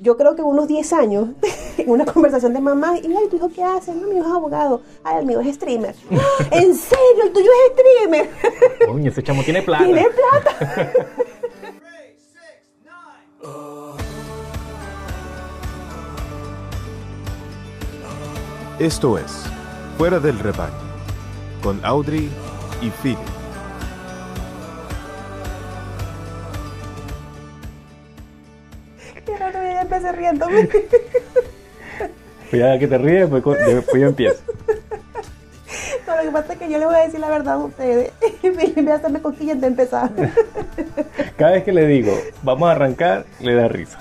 yo creo que unos 10 años, en una conversación de mamá, y ay, ¿tu hijo qué hace? No, mi hijo es abogado. Ay, el mío es streamer. ¿En serio? ¿El tuyo es streamer? Coño, ese chamo tiene plata. Tiene plata. Esto es Fuera del Rebaño, con Audrey y Philip. Empecé riéndome. Cuidado que te ríes, después, después yo empiezo. No, lo que pasa es que yo le voy a decir la verdad a ustedes. Y me hacerme cosquillas de empezar. Cada vez que le digo, vamos a arrancar, le da risa.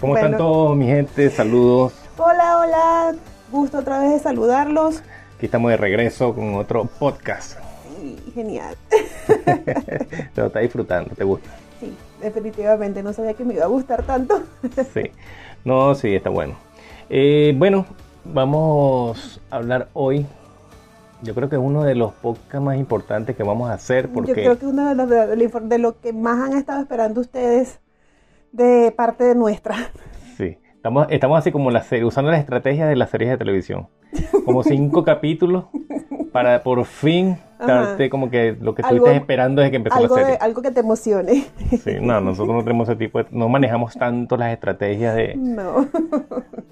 ¿Cómo están todos, mi gente? Saludos. Hola, hola. Gusto otra vez de saludarlos. Aquí estamos de regreso con otro podcast. Genial. Te lo estás disfrutando, ¿te gusta? Definitivamente no sabía que me iba a gustar tanto. Sí. No, sí, está bueno. Eh, bueno, vamos a hablar hoy. Yo creo que es uno de los podcasts más importantes que vamos a hacer porque Yo creo que uno de, los- de, lo que más han estado esperando ustedes de parte de nuestra. sí, estamos, estamos así como la serie, usando las estrategias de las series de televisión. Como cinco capítulos para por fin. Darte como que lo que Algo- estuviste esperando desde que empezó Algo, la de, serie. algo que te emocione. Sí, no, nosotros no tenemos ese tipo de, no manejamos tanto las estrategias de, No.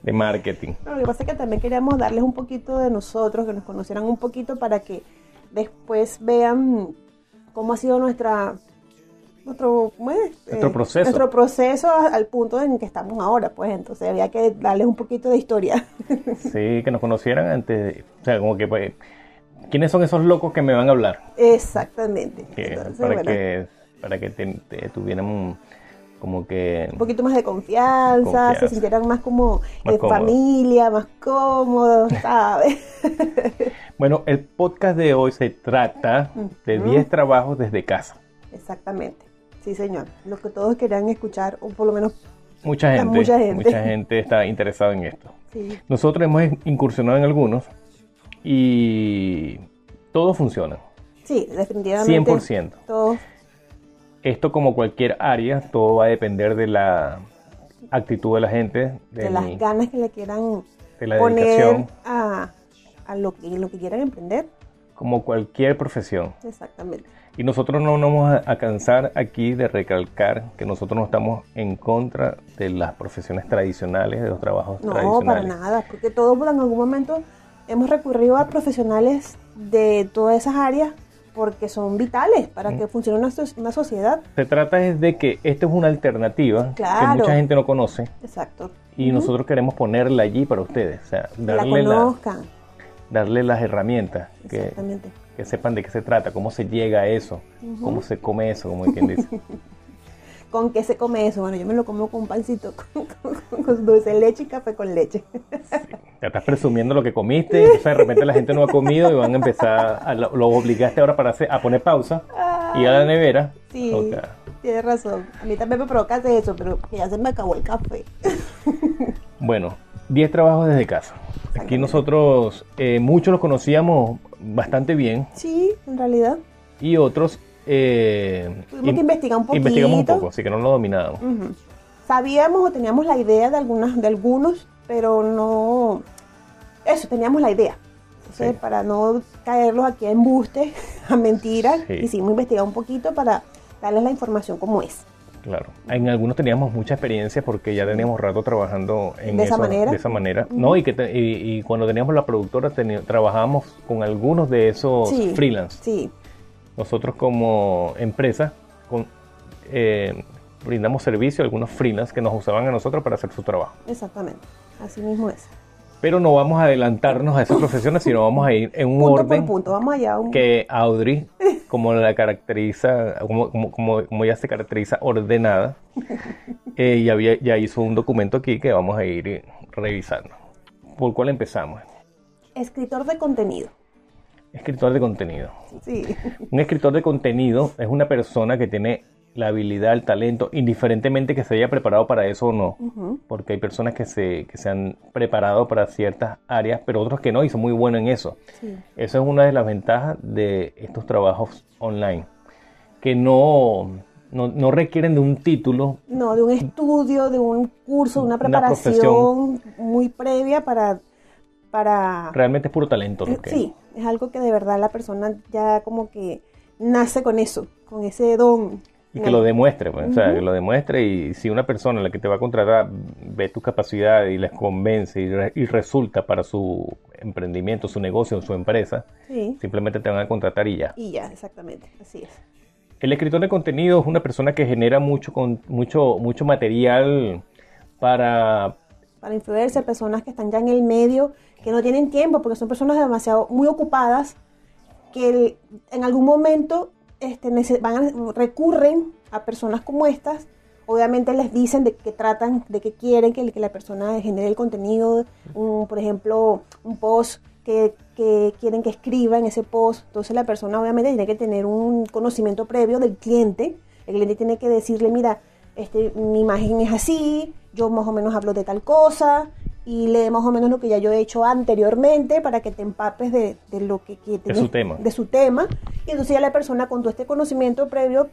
de marketing. No, Lo que pasa es que también queríamos darles un poquito de nosotros, que nos conocieran un poquito para que después vean cómo ha sido nuestra nuestro, ¿cómo es? Nuestro proceso. nuestro proceso al punto en que estamos ahora, pues entonces había que darles un poquito de historia. Sí, que nos conocieran antes, de- o sea, como que pues, ¿quiénes son esos locos que me van a hablar? Exactamente. Que- Entonces, para bueno, que para que te- te tuvieran un- como que un poquito más de confianza, Confianza. se sintieran más como Más de cómodo. familia, más cómodos, ¿sabes? Bueno, el podcast de hoy se trata de 10 trabajos desde casa. Exactamente. Sí, señor. Lo que todos querían escuchar, o por lo menos Mucha gente, mucha gente. mucha gente está interesada en esto. sí, Nosotros hemos incursionado en algunos y todos funcionan. sí definitivamente. 100%. Todos Esto como cualquier área, todo va a depender de la actitud de la gente, de las ganas que le quieran de la poner dedicación, a, a lo, que, lo que quieran emprender. como cualquier profesión. Exactamente. Y nosotros no nos vamos a, cansar aquí de recalcar que nosotros no estamos en contra de las profesiones tradicionales, de los trabajos No, para tradicionales. nada, porque todos en algún momento hemos recurrido a profesionales de todas esas áreas porque son vitales para que funcione una, so- una sociedad. Se trata es de que esta es una alternativa Claro. que mucha gente no conoce Exacto. y nosotros queremos ponerla allí para ustedes, o sea, la darle, la- darle las herramientas que, que sepan de qué se trata, cómo se llega a eso, cómo se come eso, como quien dice. ¿Con qué se come eso? Bueno, yo me lo como con un pancito, con, con- con dulce leche y café con leche. Ya estás presumiendo lo que comiste, y entonces de repente la gente no ha comido y van a empezar, a, lo, lo obligaste ahora para hacer, a poner pausa y a la nevera. Sí, tienes razón. A mí también me provoca hacer eso, pero ya se me acabó el café. Bueno, 10 trabajos desde casa. Aquí nosotros, eh, muchos los conocíamos bastante bien Sí, en realidad. y otros eh, Tuvimos in- que investigar un poquito. investigamos un poco, así que no lo dominábamos. Sabíamos o teníamos la idea de, algunas, de algunos, pero no... Eso, teníamos la idea. Entonces, Sí. para no caerlos aquí a embustes, a mentiras, Sí. quisimos investigar un poquito para darles la información como es. Claro. En algunos teníamos mucha experiencia porque ya teníamos rato trabajando en ¿De esa eso, manera? De esa manera. No, y, que te- y, y cuando teníamos la productora trabajábamos con algunos de esos Sí. freelance. Sí, Nosotros como empresa con, eh, brindamos servicio a algunos freelance que nos usaban a nosotros para hacer su trabajo. exactamente. Así mismo es. Pero no vamos a adelantarnos a esas profesiones, sino vamos a ir en un Punto orden por punto, vamos allá. un- que Audrey, como la caracteriza, como, como, como, como ella se caracteriza ordenada, eh, ya, había- ya hizo un documento aquí que vamos a ir revisando. ¿Por cuál empezamos? Escritor de contenido. Escritor de contenido. Sí. Un escritor de contenido es una persona que tiene la habilidad, el talento, indiferentemente que se haya preparado para eso o no. Porque hay personas que se, que se han preparado para ciertas áreas, pero otros que no y son muy buenos en eso. Sí. Esa es una de las ventajas de estos trabajos online. Que no, no, no requieren de un título. No, de un estudio, de un curso, de una Una preparación muy previa para... para Realmente es puro talento. lo que- Sí, es algo que de verdad la persona ya como que nace con eso, con ese don. Y que lo demuestre, pues, o sea, que lo demuestre y si una persona la que te va a contratar ve tus capacidades y les convence y, re- y resulta para su emprendimiento, su negocio, su empresa, Sí, simplemente te van a contratar y ya. y ya, exactamente, así es. El escritor de contenido es una persona que genera mucho, con, mucho, mucho material para... Para influencers, personas que están ya en el medio, que no tienen tiempo, porque son personas demasiado muy ocupadas, que el- en algún momento este, van recurren a personas como estas. Obviamente les dicen de qué tratan, de qué quieren que, la persona genere el contenido, por ejemplo, un post que, que quieren que escriba en ese post. Entonces la persona obviamente tiene que tener un conocimiento previo del cliente. El cliente tiene que decirle, mira, este, mi imagen es así, yo más o menos hablo de tal cosa y lee más o menos lo que ya yo he hecho anteriormente para que te empapes de, de lo que, que tienes- su tema. de su tema. Y entonces ya la persona con todo este conocimiento previo,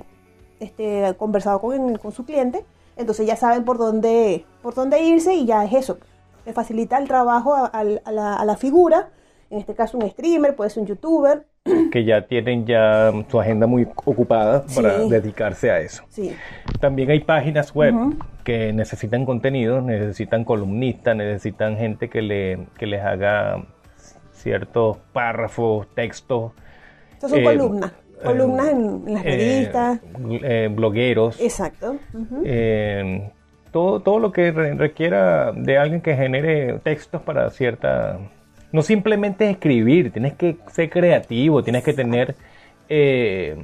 este, conversado con, con su cliente, entonces ya saben por dónde, por dónde irse y ya es eso. Le facilita el trabajo a, al- a la, a la figura, en este caso un streamer, puede ser un youtuber. que ya tienen ya su agenda muy ocupada para Sí. dedicarse a eso. Sí, También hay páginas web que necesitan contenido, necesitan columnistas, necesitan gente que, le, que les haga ciertos párrafos, textos. estas son Eh, columnas, eh, columnas en, en las eh, revistas. eh, blogueros. Exacto. todo, todo lo que re- requiera de alguien que genere textos para cierta... No simplemente escribir, tienes que ser creativo, tienes que tener eh,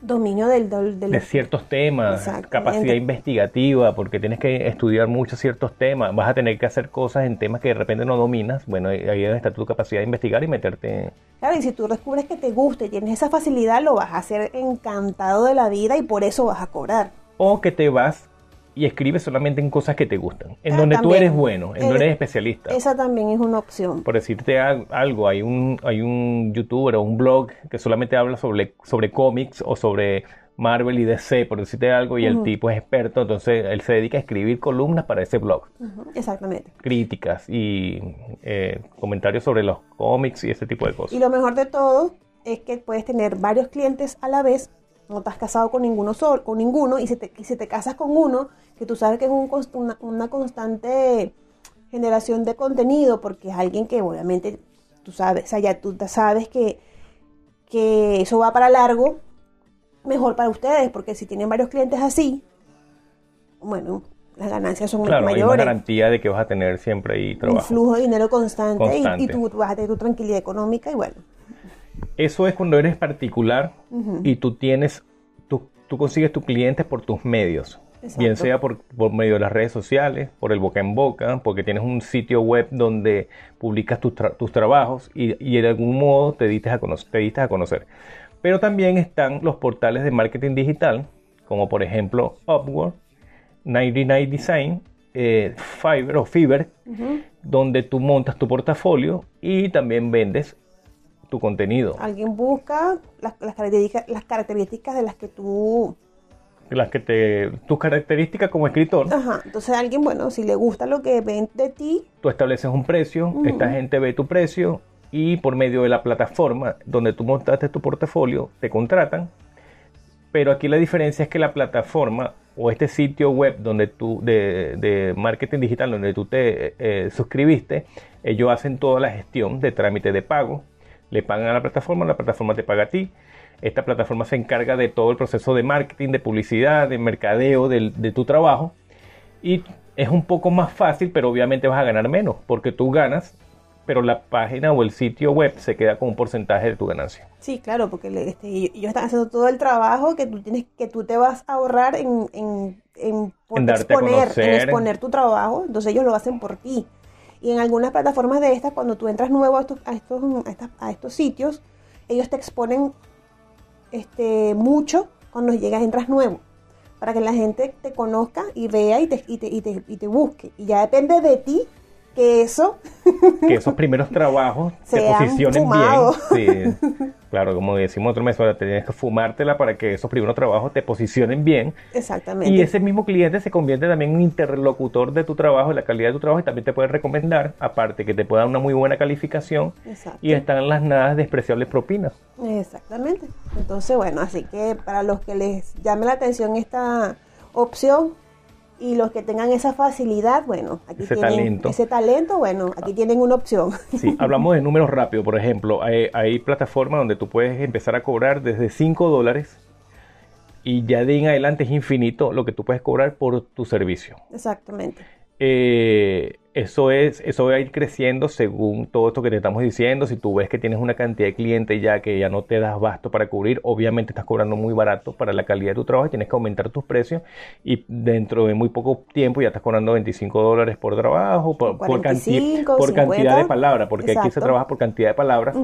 Dominio del, del, del- de ciertos temas, capacidad investigativa, porque tienes que estudiar muchos ciertos temas, vas a tener que hacer cosas en temas que de repente no dominas, bueno, ahí ahí está tu capacidad de investigar y meterte... Claro, y si tú descubres que te gusta y tienes esa facilidad, lo vas a hacer encantado de la vida y por eso vas a cobrar. O que te vas y escribes solamente en cosas que te gustan, en Ah, donde tú también. eres bueno, en donde Eh, eres especialista. Esa también es una opción. Por decirte al- algo, hay un, hay un youtuber o un blog que solamente habla sobre, sobre cómics o sobre Marvel y DC, por decirte algo, y el tipo es experto, entonces él se dedica a escribir columnas para ese blog, Exactamente. críticas y eh, comentarios sobre los cómics y ese tipo de Y cosas. lo mejor de todo es que puedes tener varios clientes a la vez. No estás casado con ninguno solo, con ninguno, y si te, y si te casas con uno, que tú sabes que es un una, una constante generación de contenido, porque es alguien que obviamente tú sabes, o sea, ya tú sabes que, que eso va para largo, mejor para ustedes, porque si tienen varios clientes así, bueno, las ganancias son Claro, hay una mayores. garantía de que vas a tener siempre ahí un trabajo. flujo de dinero constante, y- Y, tú vas a tener tu tranquilidad económica y bueno. Eso es cuando eres particular y tú tienes, tú, tú consigues tus clientes por tus medios. Exacto. Bien sea por, por medio de las redes sociales, por el boca en boca, porque tienes un sitio web donde publicas tus, tra- tus trabajos y, y de algún modo te diste, a conocer, te diste a conocer. Pero también están los portales de marketing digital, como por ejemplo Upwork, 99 Design, eh, Fiverr o Fiverr, donde tú montas tu portafolio y también vendes tu contenido. Alguien busca las, las características, las características de las que tú... Las que te, tus características como escritor, Ajá, entonces alguien, bueno, si le gusta lo que ven de ti, tú estableces un precio, esta gente ve tu precio y por medio de la plataforma donde tú montaste tu portafolio te contratan. Pero aquí la diferencia es que la plataforma o este sitio web donde tú de, de marketing digital donde tú te eh, suscribiste, ellos hacen toda la gestión de trámite de pago, le pagan a la plataforma, la plataforma te paga a ti. Esta plataforma se encarga de todo el proceso de marketing, de publicidad, de mercadeo de tu trabajo y es un poco más fácil, pero obviamente vas a ganar menos, porque tú ganas, pero la página o el sitio web se queda con un porcentaje de tu ganancia. sí, claro, porque este, ellos están haciendo todo el trabajo que tú tienes, que tú te vas a ahorrar en, en, en, En exponer, en exponer tu trabajo, entonces ellos lo hacen por ti. Y en algunas plataformas de estas, cuando tú entras nuevo a estos, a estos, a a estos sitios, ellos te exponen este, mucho cuando llegas, entras nuevo, para que la gente te conozca y vea y te, y te, y te, y te busque. Y ya depende de ti que eso que esos primeros trabajos te Sean posicionen bien. Sí. Claro, como decimos otro mes, tienes que fumártela para que esos primeros trabajos te posicionen bien. exactamente Y ese mismo cliente se convierte también en un interlocutor de tu trabajo, de la calidad de tu trabajo, y también te puede recomendar, aparte que te pueda dar una muy buena calificación, Exacto. y están las nada despreciables propinas. Exactamente. Entonces, bueno, así que para los que les llame la atención esta opción y los que tengan esa facilidad, bueno, aquí Ese tienen talento. ese talento, bueno, aquí tienen una opción. Sí, hablamos de números rápido, por ejemplo, hay, hay plataformas donde tú puedes empezar a cobrar desde 5 dólares y ya de en adelante es infinito lo que tú puedes cobrar por tu servicio. Exactamente. Eh, eso es, eso va a ir creciendo según todo esto que te estamos diciendo. Si tú ves que tienes una cantidad de clientes ya que ya no te das basto para cubrir, obviamente estás cobrando muy barato para la calidad de tu trabajo y tienes que aumentar tus precios y dentro de muy poco tiempo ya estás cobrando 25 dólares por trabajo, por, por, canti- 45, por cantidad 50. de palabras, porque aquí se trabaja por cantidad de palabras.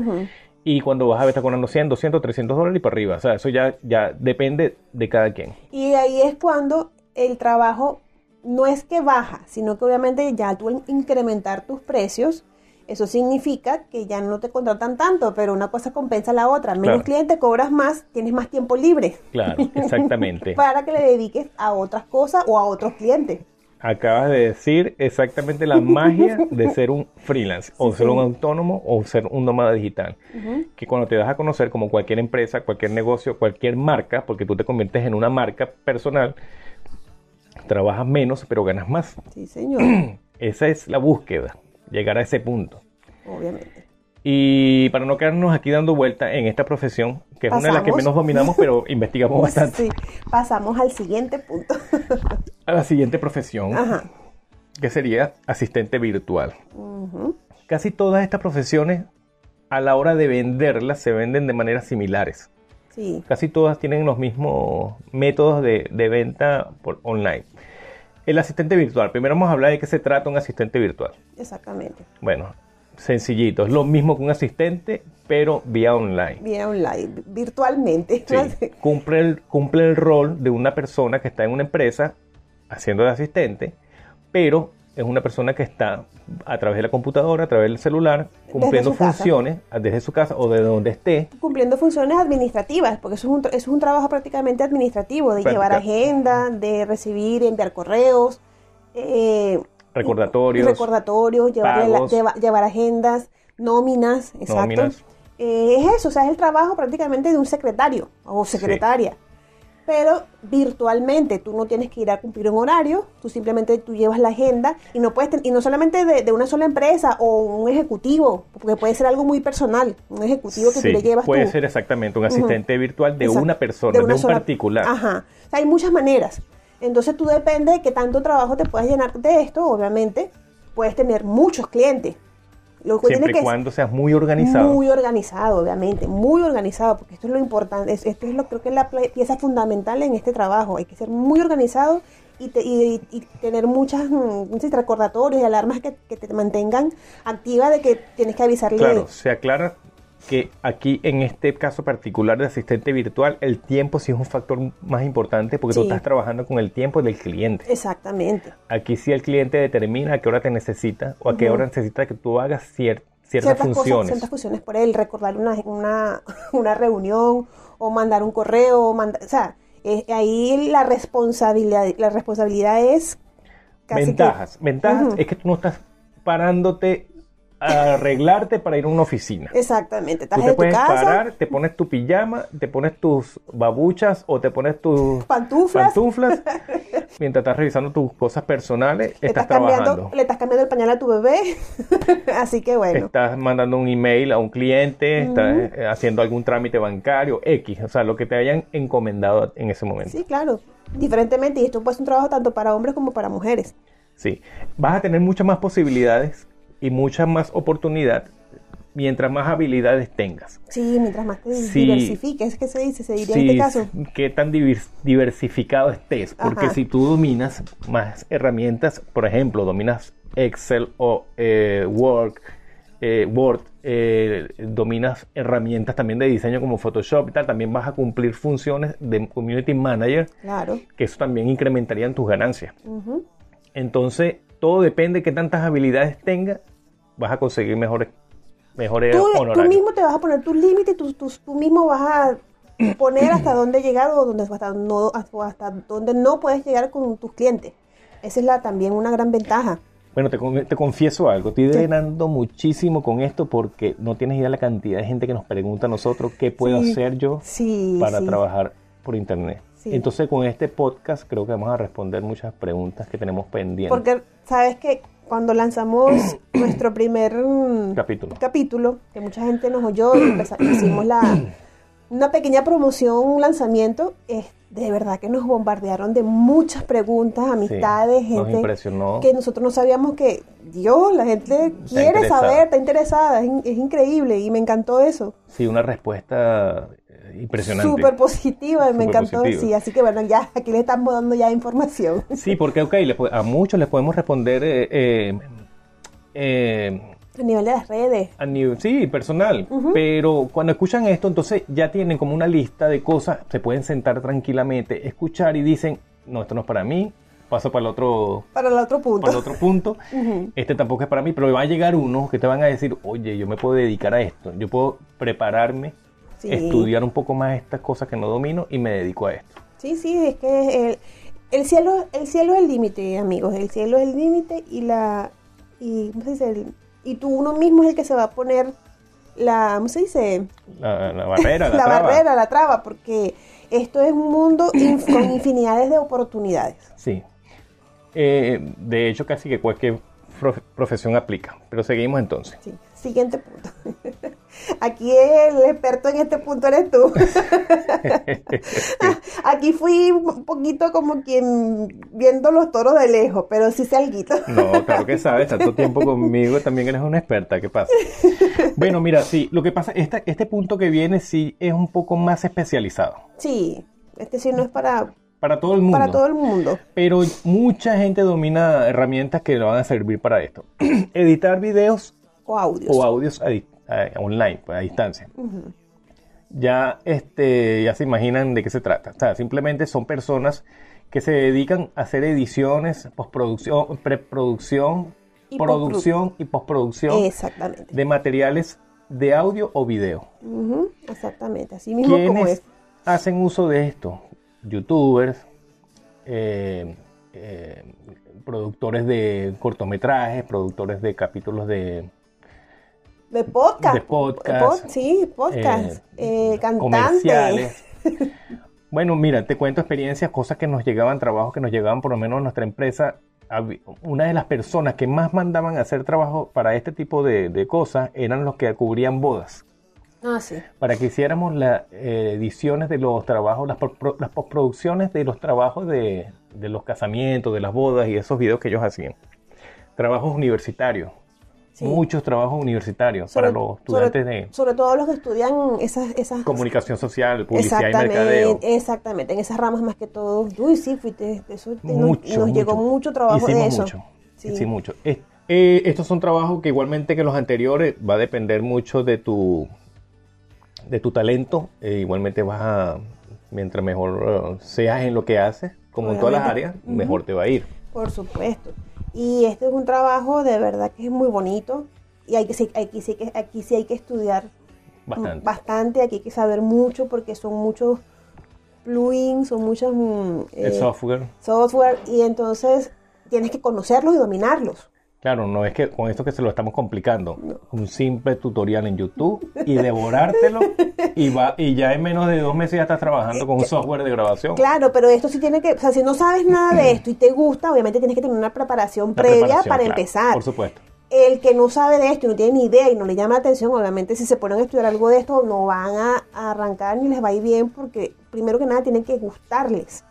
Y cuando vas a ver, estás cobrando 100, 200, 300 dólares y para arriba. O sea, eso ya, ya depende de cada quien. Y ahí es cuando el trabajo no es que baja, sino que obviamente ya tú al incrementar tus precios, eso significa que ya no te contratan tanto, pero una cosa compensa la otra. Menos Claro. clientes, cobras más, tienes más tiempo libre Claro, exactamente. para que le dediques a otras cosas o a otros clientes. Acabas de decir exactamente la magia de ser un freelance, o ser sí. un autónomo, o ser un nómada digital. Que cuando te das a conocer como cualquier empresa, cualquier negocio, cualquier marca, porque tú te conviertes en una marca personal, trabajas menos, pero ganas más. Sí, señor, Esa es la búsqueda, llegar a ese punto. obviamente. Y para no quedarnos aquí dando vuelta en esta profesión, que es una de las que menos dominamos, pero investigamos bastante, Sí, pasamos al siguiente punto. a la siguiente profesión, Ajá. que sería asistente virtual. Casi todas estas profesiones, a la hora de venderlas, se venden de maneras similares. Sí, Casi todas tienen los mismos métodos de, de venta por online. El asistente virtual. Primero vamos a hablar de qué se trata un asistente virtual. exactamente. Bueno, sencillito. Es lo mismo que un asistente, pero vía online. Vía online, virtualmente. Sí, cumple, el, cumple el rol de una persona que está en una empresa haciendo de asistente, pero es una persona que está a través de la computadora, a través del celular, cumpliendo casa. funciones desde su casa o de donde esté. cumpliendo funciones administrativas, porque eso es un, eso es un trabajo prácticamente administrativo, de llevar agenda, de recibir, enviar correos, eh, Recordatorios, recordatorios, la- lleva- llevar agendas, nóminas, exacto. Nóminas. Eh, es eso, o sea, es el trabajo prácticamente de un secretario o secretaria. Pero virtualmente, tú no tienes que ir a cumplir un horario, tú simplemente tú llevas la agenda y no puedes y no solamente de, de una sola empresa o un ejecutivo, porque puede ser algo muy personal, un ejecutivo que Sí, tú le llevas puede tú. ser exactamente un asistente virtual de Exacto, una persona, de, una un sola- particular. Ajá. O sea, hay muchas maneras. Entonces tú depende de qué tanto trabajo te puedas llenar de esto, obviamente, puedes tener muchos clientes. Lo que Siempre tiene y cuando seas muy organizado. muy organizado, obviamente, muy organizado, porque esto es lo importante, es- esto es lo creo que es la pieza fundamental en este trabajo. Hay que ser muy organizado y, te- y- y tener muchas mm, recordatorios y alarmas que, que te mantengan activa de que tienes que avisarle. Claro, se aclara que aquí en este caso particular de asistente virtual, el tiempo sí es un factor más importante porque tú Sí. estás trabajando con el tiempo del cliente. Exactamente. Aquí sí el cliente determina a qué hora te necesita o a qué hora necesita que tú hagas cier- ciertas, ciertas funciones. cosas, ciertas funciones por él, recordar una, una, una reunión o mandar un correo, o manda- o sea, eh, ahí la responsabilidad, la responsabilidad es casi que- Ventajas. Ventajas es que tú no estás parándote arreglarte para ir a una oficina. exactamente, estás Tú te en tu puedes casa, parar, te pones tu pijama, te pones tus babuchas o te pones tus pantuflas, pantuflas mientras estás revisando tus cosas personales, le estás, estás cambiando, trabajando. le estás cambiando el pañal a tu bebé, así que bueno, Estás mandando un email a un cliente, estás eh, haciendo algún trámite bancario, X, o sea, lo que te hayan encomendado en ese momento. sí, claro, diferentemente, y esto puede ser un trabajo tanto para hombres como para mujeres, Sí. Vas a tener muchas más posibilidades y mucha más oportunidad mientras más habilidades tengas. sí, mientras más te Sí. diversifiques, ¿qué se dice? Se diría en este caso, qué tan divers- diversificado estés, porque Ajá. si tú dominas más herramientas, por ejemplo, dominas Excel o eh, Word, eh, Word eh, dominas herramientas también de diseño como Photoshop y tal, también vas a cumplir funciones de Community Manager, claro, que eso también incrementaría en tus ganancias. Entonces, todo depende de qué tantas habilidades tengas, vas a conseguir mejores, mejores Tú, tú honorarios. mismo te vas a poner tus límites, tú, tú, tú mismo vas a poner hasta dónde llegar o dónde, hasta, no, hasta dónde no puedes llegar con tus clientes. Esa es la, también una gran ventaja. Bueno, te, te confieso algo, estoy drenando muchísimo con esto porque no tienes idea la cantidad de gente que nos pregunta a nosotros qué puedo Sí, hacer yo sí, para sí. trabajar por internet. Sí. Entonces con este podcast creo que vamos a responder muchas preguntas que tenemos pendientes. Porque sabes que cuando lanzamos nuestro primer mm, Capítulo. capítulo, que mucha gente nos oyó y hicimos la, una pequeña promoción, un lanzamiento, es de verdad que nos bombardearon de muchas preguntas, amistades, Sí, nos gente impresionó. que nosotros no sabíamos que, Dios, la gente quiere saber, está interesada, es, in- es increíble y me encantó eso. Sí, una respuesta impresionante. Súper positiva me encantó. positivo. Sí, así que bueno, ya aquí le estamos dando ya información. Sí, porque ok, a muchos les podemos responder eh, eh, eh, A nivel de las redes. a nivel, sí, personal, pero cuando escuchan esto, entonces ya tienen como una lista de cosas, se pueden sentar tranquilamente, escuchar y dicen, no, esto no es para mí, paso para el otro, Para el otro punto. para el otro punto, este tampoco es para mí, pero va a llegar uno que te van a decir, oye, yo me puedo dedicar a esto, yo puedo prepararme, Sí. estudiar un poco más estas cosas que no domino y me dedico a esto. Sí, sí, es que el, el cielo, el cielo es el límite, amigos. El cielo es el límite y la y ¿cómo se dice? El- y tú uno mismo es el que se va a poner la, ¿cómo se dice? La, la barrera, la, la traba. barrera, la traba, porque esto es un mundo inf- con infinidades de oportunidades. Sí. Eh, de hecho, casi que cualquier prof- profesión aplica. Pero seguimos entonces. Sí. Siguiente punto. Aquí el experto en este punto eres tú. Aquí fui un poquito como quien viendo los toros de lejos, pero sí sé alguito. No, claro que sabes, tanto tiempo conmigo, también eres una experta, ¿qué pasa? Bueno, mira, sí, lo que pasa, este, este punto que viene sí es un poco más especializado. Sí, este sí no es para, Para todo el mundo. para todo el mundo. Pero mucha gente domina herramientas que le van a servir para esto. Editar videos O audios. o audios a di- a- online, pues, a distancia. Ya, este, ya se imaginan de qué se trata. O sea, simplemente son personas que se dedican a hacer ediciones, postproducción, preproducción, Y producción y postproducción Exactamente. de materiales de audio o video. Exactamente. Así mismo como ¿Quiénes es. hacen uso de esto? Youtubers, eh, eh, productores de cortometrajes, productores de capítulos de De podcast. de podcast, Pod- sí, podcast. eh, Eh, comerciales. Bueno, mira, te cuento experiencias, cosas que nos llegaban, trabajos que nos llegaban por lo menos a nuestra empresa. Una de las personas que más mandaban a hacer trabajo para este tipo de, de cosas eran los que cubrían bodas. Ah, sí. Para que hiciéramos las eh, ediciones de los trabajos, las, pro- las postproducciones de los trabajos de, de los casamientos, de las bodas y esos videos que ellos hacían. Trabajos universitarios. Sí. Muchos trabajos universitarios para los estudiantes sobre, de sobre todo los que estudian esas, esas comunicación social, publicidad y mercadeo. exactamente, en esas ramas más que todo. Uy, sí, fuiste, eso te- nos- Mucho, nos, llegó mucho trabajo Hicimos de eso. mucho. Sí. Hicimos mucho. Es- eh, estos son trabajos que igualmente que los anteriores va a depender mucho de tu de tu talento. Eh, igualmente vas a mientras mejor eh, seas en lo que haces, como en todas las áreas, mejor te va a ir. Por supuesto. Y este es un trabajo de verdad que es muy bonito y hay que, aquí, sí, que, aquí sí hay que estudiar Bastante. bastante, aquí hay que saber mucho porque son muchos plugins, son muchos mm, El eh, software, software y entonces tienes que conocerlos y dominarlos. Claro, no es que con esto que se lo estamos complicando. Un simple tutorial en YouTube y devorártelo y va y ya en menos de dos meses ya estás trabajando con un software de grabación. Claro, pero esto sí tiene que, o sea, si no sabes nada de esto y te gusta, obviamente tienes que tener una preparación previa preparación, para claro, empezar. Por supuesto. El que no sabe de esto y no tiene ni idea y no le llama la atención, obviamente si se ponen a estudiar algo de esto no van a arrancar ni les va a ir bien porque primero que nada tienen que gustarles.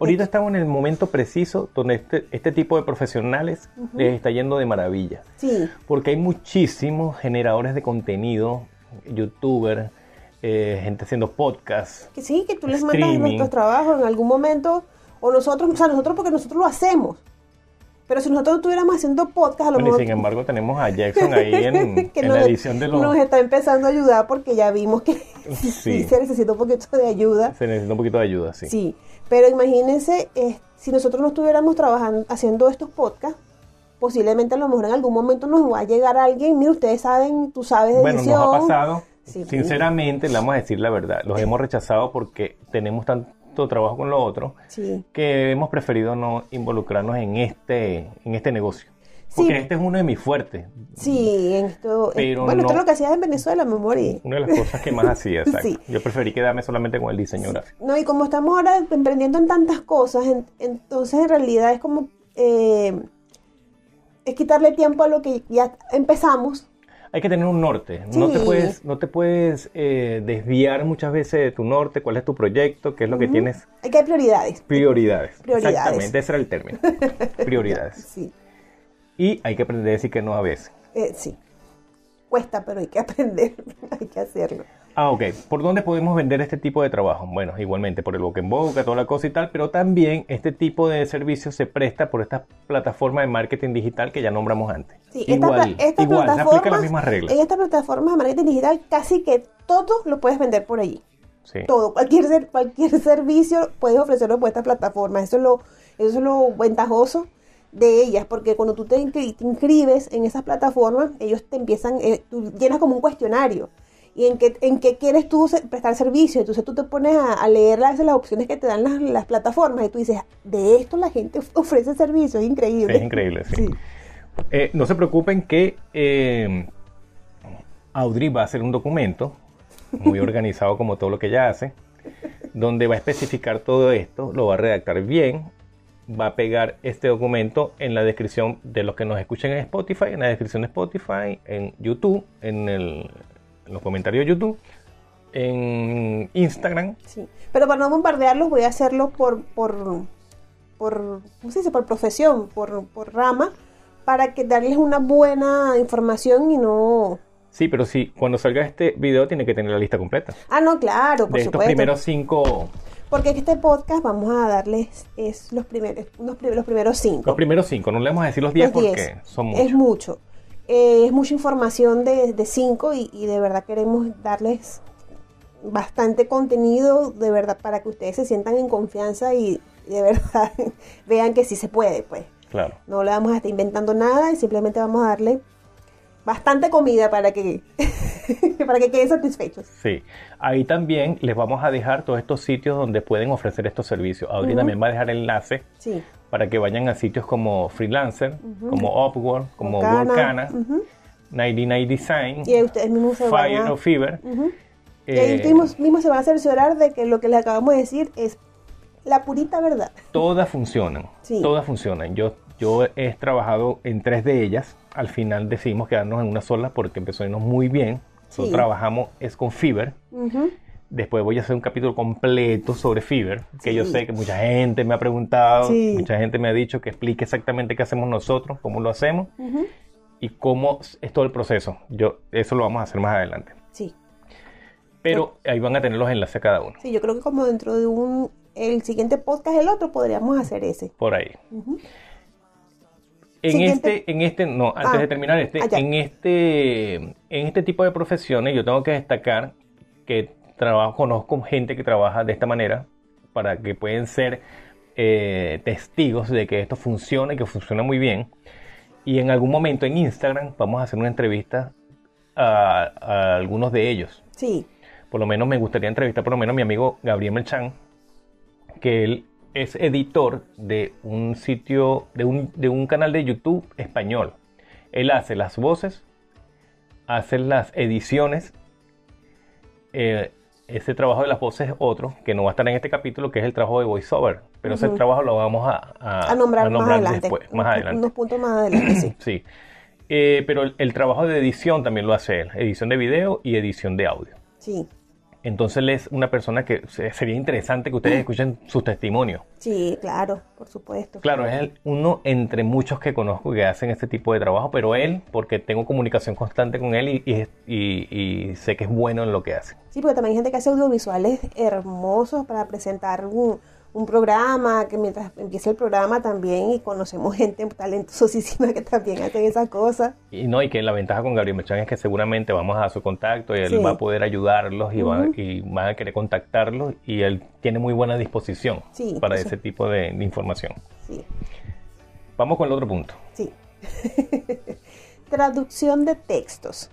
Ahorita estamos en el momento preciso donde este, este tipo de profesionales les está yendo de maravilla. Sí, Porque hay muchísimos generadores de contenido, youtubers, eh, gente haciendo podcasts. que sí, que tú les mandas nuestros trabajos en algún momento o nosotros, o sea, nosotros porque nosotros lo hacemos. Pero si nosotros estuviéramos haciendo podcast, a lo Bueno, y mejor sin embargo tenemos a Jackson ahí en, que en nos, la edición de los... nos está empezando a ayudar porque ya vimos que sí, Sí. se necesita un poquito de ayuda. Se necesita un poquito de ayuda, sí. Sí, pero imagínense, eh, si nosotros no estuviéramos trabajando, haciendo estos podcasts, posiblemente a lo mejor en algún momento nos va a llegar alguien, mira, ustedes saben, tú sabes de Bueno, edición. nos ha pasado. Sí. Sinceramente, le vamos a decir la verdad. Los hemos rechazado porque tenemos tanto trabajo con lo otro Sí. que hemos preferido no involucrarnos en este, en este negocio. Sí. Porque este es uno de mis fuertes. Sí, en esto, Pero bueno, esto no- es lo que hacías en Venezuela, mi amor, y- Una de las cosas que más hacía, exacto. Sí. Yo preferí quedarme solamente con el diseño gráfico. No, y como estamos ahora emprendiendo en tantas cosas, en- entonces en realidad es como eh, es quitarle tiempo a lo que ya empezamos. Hay que tener un norte. No te puedes, no te puedes eh, desviar muchas veces de tu norte, cuál es tu proyecto, qué es lo que tienes. Hay que hay prioridades. Prioridades. Prioridades. Exactamente, ese era el término. Prioridades. Sí, Y hay que aprender a decir que no a veces. eh, sí. Cuesta, pero hay que aprender, hay que hacerlo. Ah, ok. ¿Por dónde podemos vender este tipo de trabajo? Bueno, igualmente por el boca en boca, toda la cosa y tal, pero también este tipo de servicios se presta por estas plataformas de marketing digital que ya nombramos antes. Sí, esta igual, pla- estas igual, se aplican las mismas reglas. En estas plataformas de marketing digital casi que todo lo puedes vender por allí. Sí. Todo, cualquier, ser- cualquier servicio puedes ofrecerlo por estas plataformas. Eso es lo, eso es lo ventajoso de ellas, porque cuando tú te, inscri- te inscribes en esas plataformas, ellos te empiezan, eh, tú llenas como un cuestionario. Y en qué, en qué quieres tú prestar servicio. Entonces tú te pones a, a leer las, las opciones que te dan las, las plataformas y tú dices, de esto la gente ofrece servicio, es increíble. Es increíble, sí. Eh, no se preocupen que eh, Audrey va a hacer un documento muy organizado como todo lo que ella hace, donde va a especificar todo esto, lo va a redactar bien, va a pegar este documento en la descripción de los que nos escuchen en Spotify, en la descripción de Spotify, en YouTube, en, el- en los comentarios de YouTube, en Instagram. Sí, pero para no bombardearlos voy a hacerlo por, por, por ¿cómo se dice? Por profesión, por, por rama, para que darles una buena información y no... Sí, pero sí, cuando salga este video tiene que tener la lista completa. Ah, no, claro, por de estos supuesto. primeros cinco, Porque este podcast vamos a darles es los primeros, unos pri- los primeros cinco. los primeros cinco, no le vamos a decir los diez Los porque diez. son muchos. Es mucho. Eh, es mucha información de, de cinco y, y de verdad queremos darles bastante contenido, de verdad, para que ustedes se sientan en confianza y de verdad vean que sí se puede, pues. Claro. No le vamos a estar inventando nada y simplemente vamos a darle bastante comida para que, para que queden satisfechos. Sí, ahí también les vamos a dejar todos estos sitios donde pueden ofrecer estos servicios. Audrey también va a dejar enlace Sí. para que vayan a sitios como Freelancer, como Upwork, como Workana, Workana, ujú. 99 Design, Y ustedes mismos se van Fire a... o Fever. Y Eh, ahí mismos, mismos se van a cerciorar de que lo que les acabamos de decir es la purita verdad. Todas funcionan, Sí. todas funcionan. Yo, yo he trabajado en tres de ellas. Al final decidimos quedarnos en una sola porque empezó a irnos muy bien. Nosotros Sí. trabajamos es con Fever. Ujú. Después voy a hacer un capítulo completo sobre Fever, que Sí. yo sé que mucha gente me ha preguntado, Sí. mucha gente me ha dicho que explique exactamente qué hacemos nosotros, cómo lo hacemos y cómo es todo el proceso. Yo eso lo vamos a hacer más adelante. Sí. Pero ahí van a tener los enlaces a cada uno, Sí, yo creo que como dentro de un el siguiente podcast el otro podríamos hacer ese. por ahí. Ujú. En Siguiente. este, en este, no, antes Ah. de terminar este, Ah, en este, en este tipo de profesiones yo tengo que destacar que trabajo, conozco gente que trabaja de esta manera para que pueden ser eh, testigos de que esto funciona y que funciona muy bien. Y en algún momento en Instagram vamos a hacer una entrevista a, a algunos de ellos. Sí. Por lo menos me gustaría entrevistar por lo menos a mi amigo Gabriel Melchán, que él es editor de un sitio, de un, de un canal de YouTube español. Él hace las voces, hace las ediciones. eh, ese trabajo de las voces es otro, que no va a estar en este capítulo, que es el trabajo de voiceover. Pero ese trabajo lo vamos a, a- A nombrar, a más adelante. después, más Unos- adelante. Unos puntos más adelante, sí. Sí. Eh, pero el, el trabajo de edición también lo hace él, edición de video y edición de audio. Sí. Entonces él es una persona que se- sería interesante que ustedes escuchen sus testimonios. Sí, claro, por supuesto. Claro, es el- uno entre muchos que conozco que hacen este tipo de trabajo, pero él, porque tengo comunicación constante con él y, y- y- y sé que es bueno en lo que hace. Sí, porque también hay gente que hace audiovisuales hermosos para presentar un, un programa, que mientras empieza el programa también y conocemos gente talentosísima que también hacen esas cosas. Y no, y que la ventaja con Gabriel Mechán es que seguramente vamos a dar su contacto y él Sí. va a poder ayudarlos y, va- y van a querer contactarlos y él tiene muy buena disposición Sí, para eso. ese tipo de, de información. Sí, Vamos con el otro punto. sí. Traducción de textos.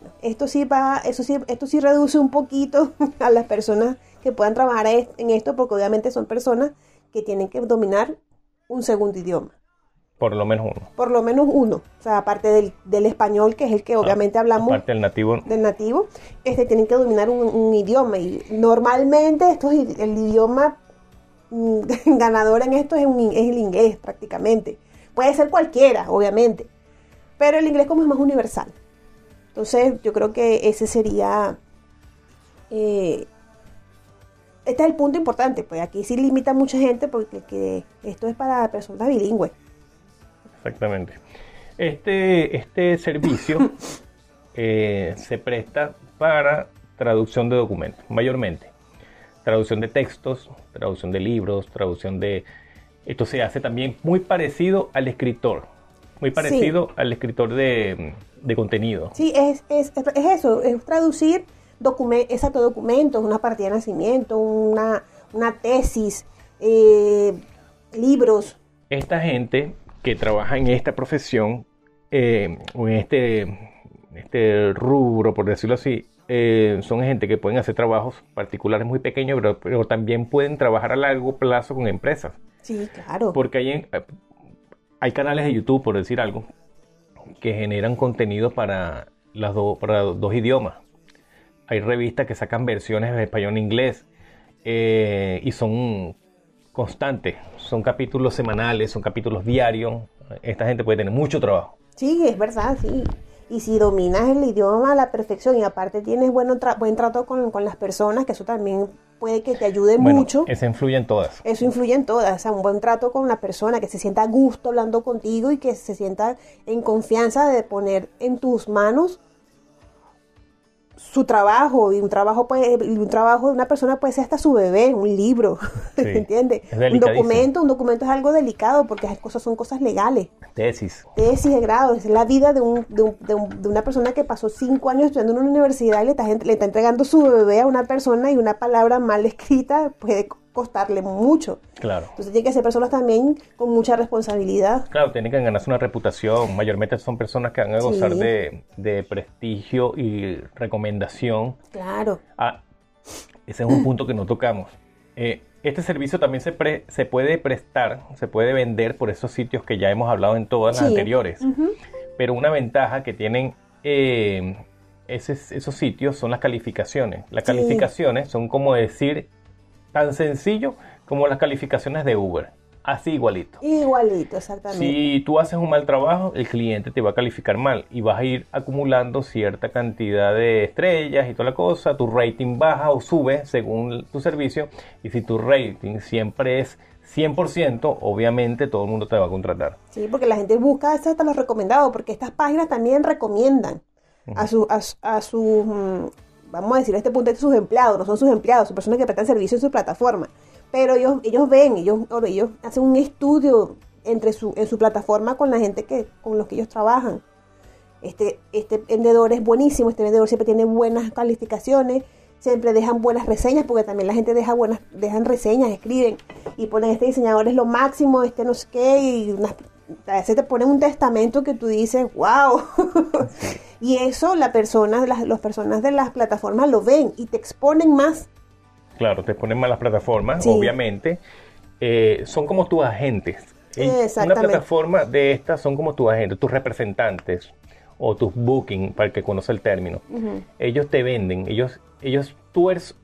Bueno, esto sí va, eso sí, esto sí reduce un poquito a las personas que puedan trabajar en esto, porque obviamente son personas que tienen que dominar un segundo idioma. Por lo menos uno. Por lo menos uno. O sea, aparte del, del español, que es el que obviamente hablamos. Aparte del nativo. Del nativo, este, tienen que dominar un, idioma. Y normalmente esto es el idioma mm, ganador en esto es, un, es el inglés prácticamente. Puede ser cualquiera, obviamente. Pero el inglés como es más universal. Entonces yo creo que ese sería... Eh, este es el punto importante, pues aquí sí limita mucha gente porque que esto es para personas bilingües. Exactamente. Este, este servicio eh, se presta para traducción de documentos, mayormente. Traducción de textos, traducción de libros, traducción de... Esto se hace también muy parecido al escritor, muy parecido al escritor de, contenido. Sí, es, es, es, eso, es traducir document, exacto, documentos, una partida de nacimiento, una, tesis, eh, libros. Esta gente que trabaja en esta profesión eh, o en este, este rubro, por decirlo así, eh, son gente que pueden hacer trabajos particulares muy pequeños, pero, también pueden trabajar a largo plazo con empresas. Sí, claro. Porque hay, hay canales de YouTube, por decir algo, que generan contenido para, las para dos idiomas hay revistas que sacan versiones en español e inglés eh, y son constantes, son capítulos semanales, son capítulos diarios. Esta gente puede tener mucho trabajo. Sí, es verdad, sí. Y si dominas el idioma a la perfección y aparte tienes buen, buen trato con, las personas, que eso también puede que te ayude mucho. Eso influye en todas. Eso influye en todas. O sea, un buen trato con la persona, que se sienta a gusto hablando contigo y que se sienta en confianza de poner en tus manos su trabajo y un trabajo puede, un trabajo de una persona puede ser hasta su bebé, un libro, ¿entiendes? Un documento, un documento es algo delicado porque esas cosas son cosas legales. Tesis. Tesis de grado, es la vida de, un, de, un, de, una persona que pasó cinco años estudiando en una universidad y le está, le está entregando su bebé a una persona y una palabra mal escrita puede costarle mucho. Claro. Entonces tiene que ser personas también con mucha responsabilidad. Claro, tienen que ganarse una reputación. Mayormente son personas que van a gozar de, prestigio y recomendación. Claro. Ah, ese es un punto que no tocamos. Eh, este servicio también se, se puede prestar, se puede vender por esos sitios que ya hemos hablado en todas las anteriores. Pero una ventaja que tienen eh, esos sitios son las calificaciones. Las calificaciones son como decir Tan sencillo como las calificaciones de Uber. Así igualito. Igualito, exactamente. Si tú haces un mal trabajo, el cliente te va a calificar mal y vas a ir acumulando cierta cantidad de estrellas y toda la cosa. Tu rating baja o sube según tu servicio. Y si tu rating siempre es 100%, obviamente todo el mundo te va a contratar. Sí, porque la gente busca hasta los recomendados, porque estas páginas también recomiendan a, su, a, sus mm, vamos a decir a este punto, sus empleados, no son sus empleados, son personas que prestan servicio en su plataforma. Pero ellos, ellos ven, ellos, ellos hacen un estudio entre su, en su plataforma con la gente que, con los que ellos trabajan. Este, este vendedor es buenísimo, este vendedor siempre tiene buenas calificaciones, siempre dejan buenas reseñas, porque también la gente deja buenas, dejan reseñas, escriben y ponen este diseñador es lo máximo, este no sé qué, y unas, a veces te ponen un testamento que tú dices, wow. y eso la persona, las, personas de las plataformas lo ven y te exponen más. Claro, te exponen más las plataformas, obviamente. Eh, son como tus agentes. Una plataforma de estas son como tus agentes, tus representantes o tus booking, para el que conoce el término. Ellos te venden, ellos, ellos, tú eres,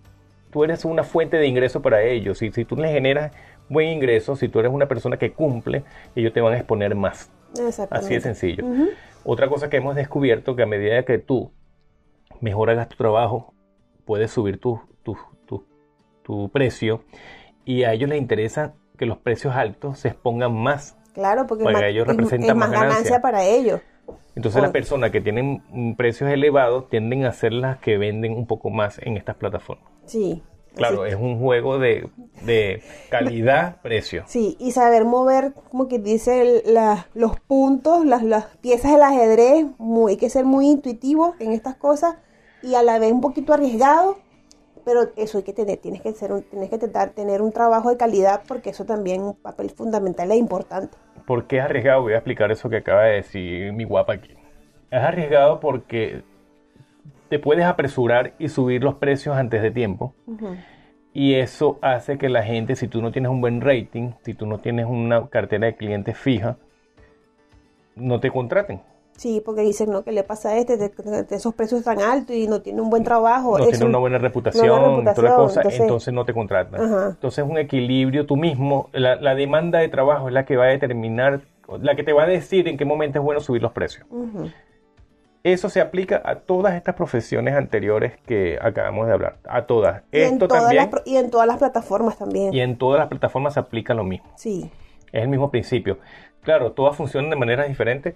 tú eres una fuente de ingreso para ellos. Y si tú les generas buen ingreso, si tú eres una persona que cumple, ellos te van a exponer más. Así de sencillo. Otra cosa que hemos descubierto que a medida que tú mejoras tu trabajo, puedes subir tu, tu, precio y a ellos les interesa que los precios altos se expongan más. Claro, porque ellos representan más, ganancia. para ellos. Entonces las personas que tienen precios elevados tienden a ser las que venden un poco más en estas plataformas. Sí, Claro, es un juego de, calidad-precio. Sí, y saber mover, como que dice, los puntos, las, las, piezas del ajedrez, muy, hay que ser muy intuitivo en estas cosas y a la vez un poquito arriesgado, pero eso hay que tener, tienes que, ser tienes que tener un trabajo de calidad porque eso también es un papel fundamental e importante. ¿Por qué es arriesgado? Voy a explicar eso que acaba de decir mi guapa aquí. Es arriesgado porque te puedes apresurar y subir los precios antes de tiempo. Y eso hace que la gente, si tú no tienes un buen rating, si tú no tienes una cartera de clientes fija, no te contraten. Sí, porque dicen, ¿no? ¿Qué le pasa a este? De, de- de esos precios tan altos y no tiene un buen trabajo. no tiene una buena reputación, no, una toda la reputación, cosa, entonces- entonces, no te contratan. Ajá. Entonces es un equilibrio tú mismo, la, la demanda de trabajo es la que va a determinar, la que te va a decir en qué momento es bueno subir los precios. Ujú. Eso se aplica a todas estas profesiones anteriores que acabamos de hablar, a todas. Y, en todas también, las, y en todas las plataformas también. y en todas las plataformas se aplica lo mismo. Sí, Es el mismo principio. Claro, todas funcionan de maneras diferentes,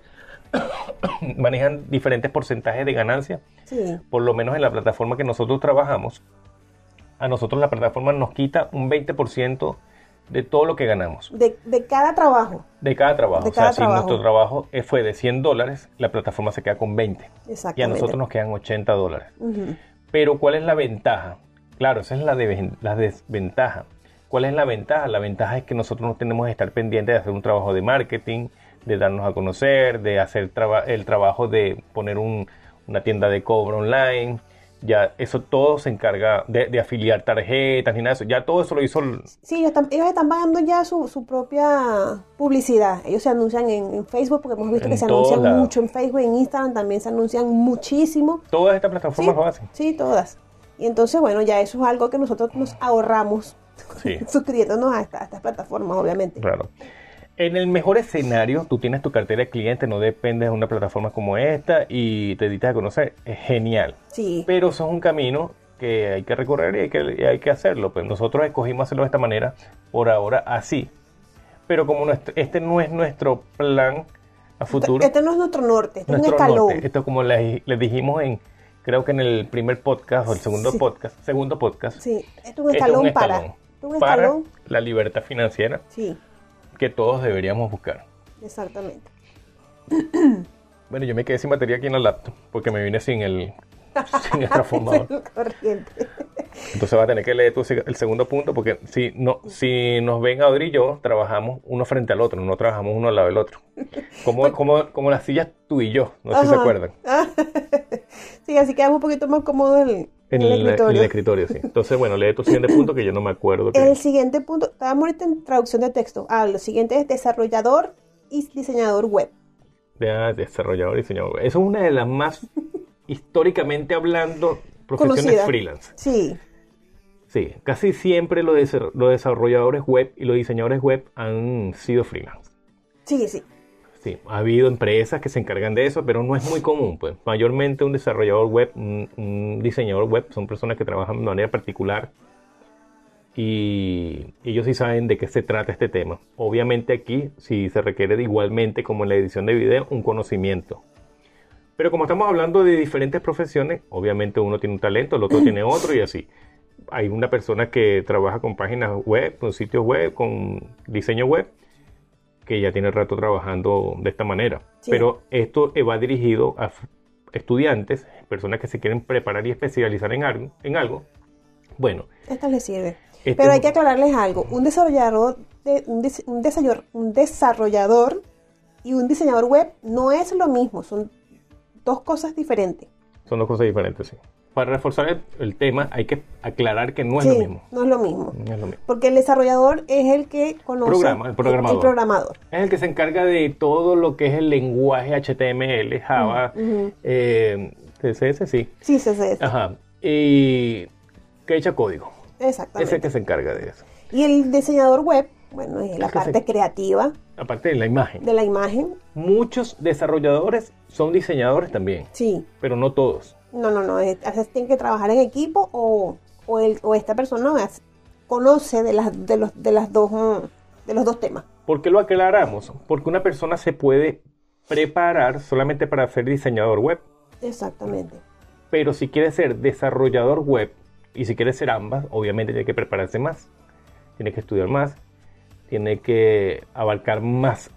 manejan diferentes porcentajes de ganancia. sí. Por lo menos en la plataforma que nosotros trabajamos, a nosotros la plataforma nos quita un 20% de todo lo que ganamos, De, de cada trabajo. de cada trabajo. De o sea, si nuestro trabajo eh, fue de 100 dólares, la plataforma se queda con 20. Y a Exactamente. nosotros nos quedan 80 dólares. Pero ¿cuál es la ventaja? Claro, esa es la, de- la desventaja. ¿Cuál es la ventaja? La ventaja es que nosotros no tenemos que estar pendientes de hacer un trabajo de marketing, de darnos a conocer, de hacer traba- el trabajo de poner un- una tienda de cobro online. Ya eso todo se encarga de, de afiliar tarjetas ni nada de eso. Ya todo eso lo hizo el- Sí, ellos están, ellos están pagando ya su, su propia publicidad. Ellos se anuncian en, en Facebook, porque hemos visto En que se anuncian mucho en Facebook, en Instagram también se anuncian muchísimo. todas estas Sí, plataformas lo hacen. sí, todas. Y entonces, bueno, ya eso es algo que nosotros nos ahorramos Sí. suscribiéndonos a, esta- a estas plataformas, obviamente. Claro. En el mejor escenario, tú tienes tu cartera de cliente, no dependes de una plataforma como esta y te editas a conocer. Es genial. Sí, Pero eso es un camino que hay que recorrer y hay que, y hay que hacerlo. Pues nosotros escogimos hacerlo de esta manera, por ahora así. Pero como nuestro- este no es nuestro plan a futuro, este no es nuestro norte, este es un escalón. norte, esto como les, les dijimos en, creo que en el primer podcast o el segundo Sí. podcast, segundo podcast, Sí, esto es un escalón, es un para. es un para escalón. la libertad financiera Sí, que todos deberíamos buscar. exactamente. Bueno, yo me quedé sin batería aquí en la laptop porque me vine sin el, sin el transformador. Corriente. Entonces vas a tener que leer tú el segundo punto porque si, no, si nos ven Audrey y yo, trabajamos uno frente al otro, no trabajamos uno al lado del otro. Como, como, como las sillas tú y yo, no sé si se acuerdan. sí, así quedamos un poquito más cómodos en, en el el, escritorio. en el escritorio, sí. Entonces, bueno, lee tu siguiente punto que yo no me acuerdo. que- El siguiente punto, estábamos ahorita en traducción de texto. Ah, lo siguiente es desarrollador y diseñador web. de ah, desarrollador y diseñador. Eso es una de las más, históricamente hablando, profesiones Conocida. freelance. Sí, Sí, casi siempre los desarrolladores web y los diseñadores web han sido freelance. sí, sí. Sí, ha habido empresas que se encargan de eso, pero no es muy común. Pues mayormente un desarrollador web, un, un diseñador web, son personas que trabajan de manera particular y ellos sí saben de qué se trata este tema. Obviamente aquí sí se requiere de igualmente como en la edición de video un conocimiento. Pero como estamos hablando de diferentes profesiones, obviamente uno tiene un talento, el otro tiene otro y así. Hay una persona que trabaja con páginas web, con sitios web, con diseño web, que ya tiene rato trabajando de esta manera. Sí. Pero esto va dirigido a estudiantes, personas que se quieren preparar y especializar en algo. En algo. Bueno, Esta les sirve. Este Pero hay que aclararles algo. Un desarrollador, de, un, un desarrollador, un desarrollador y un diseñador web no es lo mismo. Son dos cosas diferentes. son dos cosas diferentes, sí. Para reforzar el, el tema hay que aclarar que no es sí, lo mismo. no es lo mismo. No es lo mismo. Porque el desarrollador es el que conoce Programa, el programador. el programador. Es el que se encarga de todo lo que es el lenguaje HTML, Java, eh, CSS, sí. Sí, sí. Ajá. Y que echa código. Es Exactamente. el que se encarga de eso. Y el diseñador web, bueno, es la Es se- parte creativa Aparte de la imagen. de la imagen. Muchos desarrolladores son diseñadores también, Sí. pero no todos. No, no, no. a veces tienen que trabajar en equipo o, o, el, o esta persona conoce de las, de, los, de, las dos, mm, de los dos temas. ¿Por qué lo aclaramos? Porque una persona se puede preparar solamente para ser diseñador web, Exactamente. pero si quiere ser desarrollador web y si quiere ser ambas, obviamente tiene que prepararse más, tiene que estudiar más, tiene que abarcar más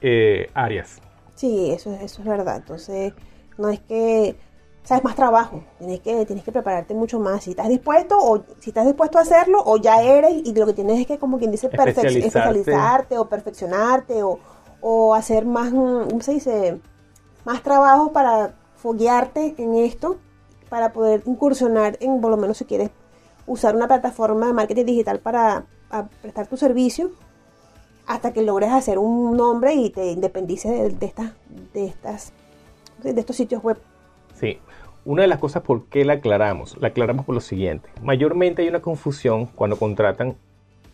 eh, áreas. Sí, eso, es- eso es verdad. Entonces, no es que sabes más trabajo, tienes que, tienes que prepararte mucho más. Si estás dispuesto, o si estás dispuesto a hacerlo, o ya eres, y lo que tienes es que, como quien dice, Especializarte. especializarte o perfeccionarte o, o hacer más, mm, ¿cómo se dice? Más trabajo para foguearte en esto, para poder incursionar en, por lo menos si quieres usar una plataforma de marketing digital para prestar tu servicio, hasta que logres hacer un nombre y te independices de, de estas, de estas, de estos sitios web. Sí. Una de las cosas por qué la aclaramos, la aclaramos por lo siguiente. Mayormente hay una confusión cuando contratan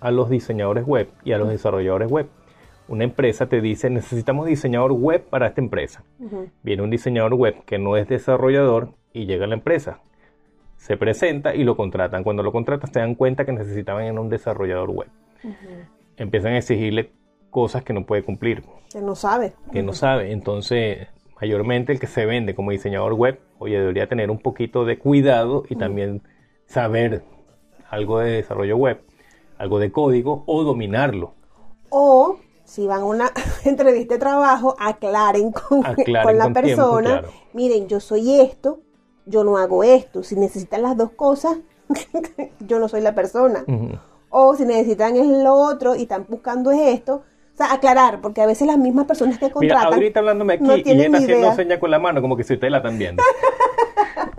a los diseñadores web y a los desarrolladores web. Una empresa te dice, necesitamos diseñador web para esta empresa. Viene un diseñador web que no es desarrollador y llega a la empresa. Se presenta y lo contratan. Cuando lo contratan se dan cuenta que necesitaban en un desarrollador web. Empiezan a exigirle cosas que no puede cumplir, Que no sabe. que no sabe. Entonces, mayormente el que se vende como diseñador web, oye, debería tener un poquito de cuidado y también saber algo de desarrollo web, algo de código o dominarlo. O si van a una entrevista de trabajo, aclaren con, Aclaren con la con tiempo, persona. claro. Miren, yo soy esto, yo no hago esto. Si necesitan las dos cosas, yo no soy la persona. O si necesitan es lo otro y están buscando es esto. Sea, aclarar, porque a veces las mismas personas que Mira, contratan ahorita hablándome aquí no y ella está haciendo señas con la mano como que si ustedes la están viendo.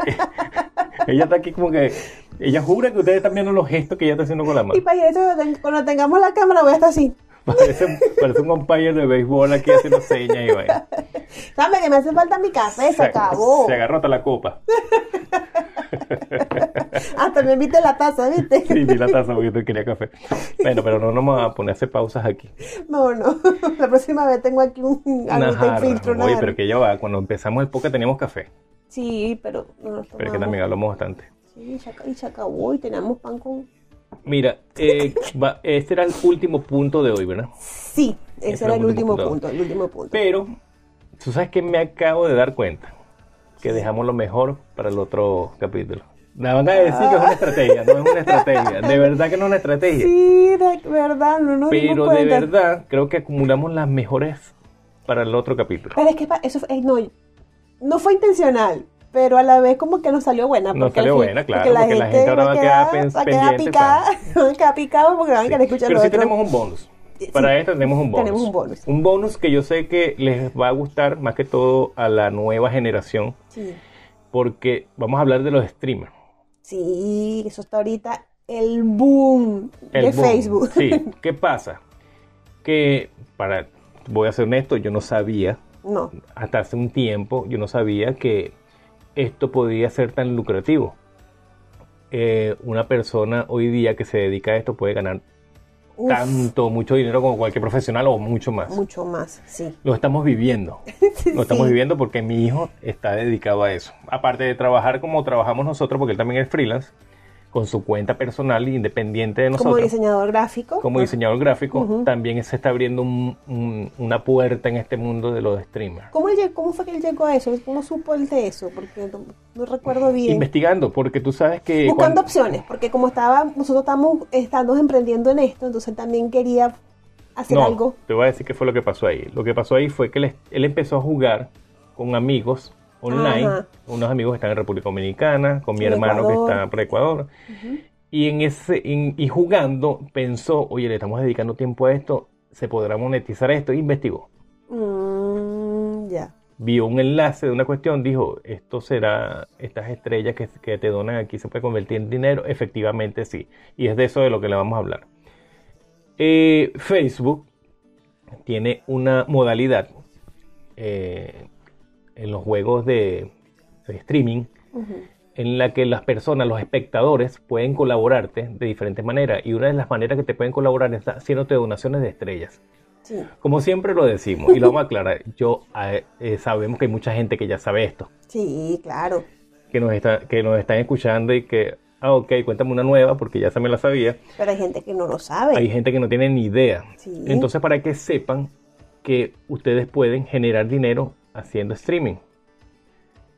ella está aquí como que ella jura que ustedes están viendo los gestos que ella está haciendo con la mano. Y para eso, cuando tengamos la cámara, voy a estar así. Parece, parece un umpire de béisbol aquí haciendo señas y vaya. ¿Sabes que me hace falta mi café? Se acabó. Se agarró hasta la copa. Hasta me invité la taza, ¿viste? Sí, vi la taza porque yo quería café. Bueno, pero no nos vamos a poner a hacer pausas aquí. No, no. La próxima vez tengo aquí un jarra. filtro. Oye, pero que ya va. Cuando empezamos el podcast teníamos café. Sí, pero no nos Pero es que tomamos. también hablamos bastante. Sí, y se acabó y teníamos pan con... Mira, eh, va- este era el último punto de hoy, ¿verdad? Sí, ese Ese era el último punto. punto, el último punto. Pero, tú sabes que me acabo de dar cuenta que dejamos lo mejor para el otro capítulo. Me van a decir que es una estrategia, no es una estrategia. De verdad que no es una estrategia. Sí, de verdad, no nos Pero de verdad creo que acumulamos las mejores para el otro capítulo. Pero es que eso eh, no, no fue intencional, pero a la vez como que nos salió buena. Nos salió buena, claro, porque la gente ahora va a quedar pens- va a quedar pendiente, picada, va a quedar picada porque van a querer escuchar Pero sí otro. tenemos un bonus. Sí, Para esto tenemos un bonus. tenemos un bonus. Un bonus que yo sé que les va a gustar más que todo a la nueva generación Sí. porque vamos a hablar de los streamers. Sí, eso está ahorita el boom El de boom. Facebook. Sí, ¿qué pasa? Que, para, voy a ser honesto, yo no sabía, No, hasta hace un tiempo, yo no sabía que esto podía ser tan lucrativo. Eh, una persona hoy día que se dedica a esto puede ganar Uf, tanto, mucho dinero como cualquier profesional o mucho más. mucho más, sí. Lo estamos viviendo. Lo estamos Sí. viviendo porque mi hijo está dedicado a eso. Aparte de trabajar como trabajamos nosotros, porque él también es freelance, con su cuenta personal independiente de nosotros. Como diseñador gráfico. como diseñador gráfico, también se está abriendo un- un- una puerta en este mundo de los streamers. ¿Cómo, él llegó- ¿Cómo fue que él llegó a eso? ¿Cómo supo él de eso? Porque no, no recuerdo bien. Investigando, porque tú sabes que... Buscando cuando- opciones, porque como estaba, nosotros estamos, estamos emprendiendo en esto, entonces también quería hacer no, algo. te voy a decir qué fue lo que pasó ahí. Lo que pasó ahí fue que él, él empezó a jugar con amigos online, Ajá. unos amigos que están en República Dominicana, con mi En hermano Ecuador. que está por Ecuador. Y en ese en- y jugando pensó, oye, le estamos dedicando tiempo a esto, se podrá monetizar esto, e investigó. Mm, ya. vio un enlace de una cuestión, dijo, esto será, estas estrellas que, que te donan aquí se puede convertir en dinero, efectivamente sí, y es de eso de lo que le vamos a hablar. Eh, Facebook tiene una modalidad eh, en los juegos de, de streaming Ujú. en la que las personas, los espectadores, pueden colaborarte de diferentes maneras, y una de las maneras que te pueden colaborar es haciéndote donaciones de estrellas. Sí. Como siempre lo decimos, y lo vamos a aclarar, yo eh, eh, sabemos que hay mucha gente que ya sabe esto, Sí, claro. que nos, está, que nos están escuchando y que, ah, ok, cuéntame una nueva porque ya se me la sabía. Pero hay gente que no lo sabe. Hay gente que no tiene ni idea. Sí. Entonces, para que sepan que ustedes pueden generar dinero haciendo streaming.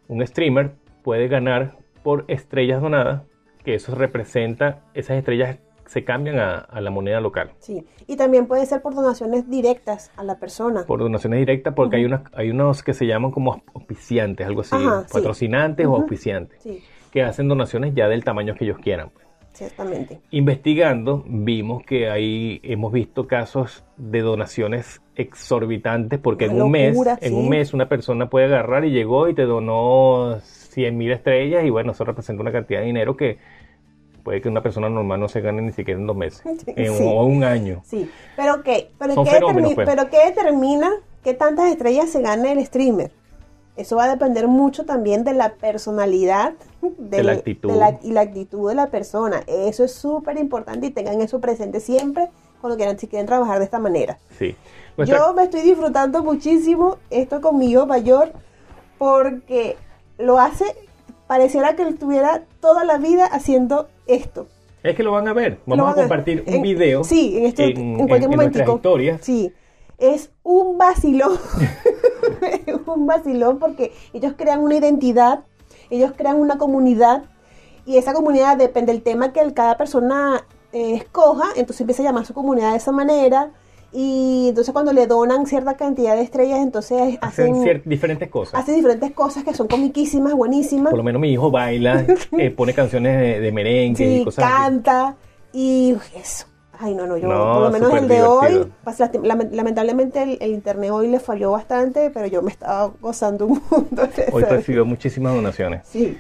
Un streamer puede ganar por estrellas donadas, que eso representa, esas estrellas se cambian a, a la moneda local. Sí. Y también puede ser por donaciones directas a la persona. por donaciones directas porque hay, unas, hay unos que se llaman como auspiciantes, algo así, Ajá, sí. patrocinantes o auspiciantes, Sí. que hacen donaciones ya del tamaño que ellos quieran. Ciertamente. Investigando, vimos que ahí hemos visto casos de donaciones exorbitantes porque en un mes, en un mes una persona puede agarrar y llegó y te donó 100 mil estrellas y bueno, eso representa una cantidad de dinero que puede que una persona normal no se gane ni siquiera en dos meses en, Sí. o un año. Sí, pero ¿qué? ¿Pero, qué, pues. pero qué determina qué tantas estrellas se gana el streamer? Eso va a depender mucho también de la personalidad De la actitud. de la- y la actitud de la persona. Eso es súper importante y tengan eso presente siempre cuando quieran, si quieren trabajar de esta manera. Sí. Nuestra- Yo me estoy disfrutando muchísimo esto con mi hijo mayor porque lo hace, pareciera que estuviera toda la vida haciendo esto. Es que lo van a ver. Vamos a compartir un en- video sí, en este- en cualquier nuestras momentico. historias. Sí, es un vacilón. es un vacilón porque ellos crean una identidad, ellos crean una comunidad y esa comunidad depende del tema que cada persona eh, escoja, entonces empieza a llamar su comunidad de esa manera y entonces cuando le donan cierta cantidad de estrellas, entonces Hacen hacen, diferentes cosas. hacen diferentes cosas que son comiquísimas, buenísimas. Por lo menos mi hijo baila, eh, pone canciones de, de merengue y cosas así. canta y eso. Ay, no, no, yo No, por lo menos el de hoy, pues, lamentablemente el, el internet hoy le falló bastante, pero yo me estaba gozando un mundo. de Hoy recibió muchísimas donaciones. Sí,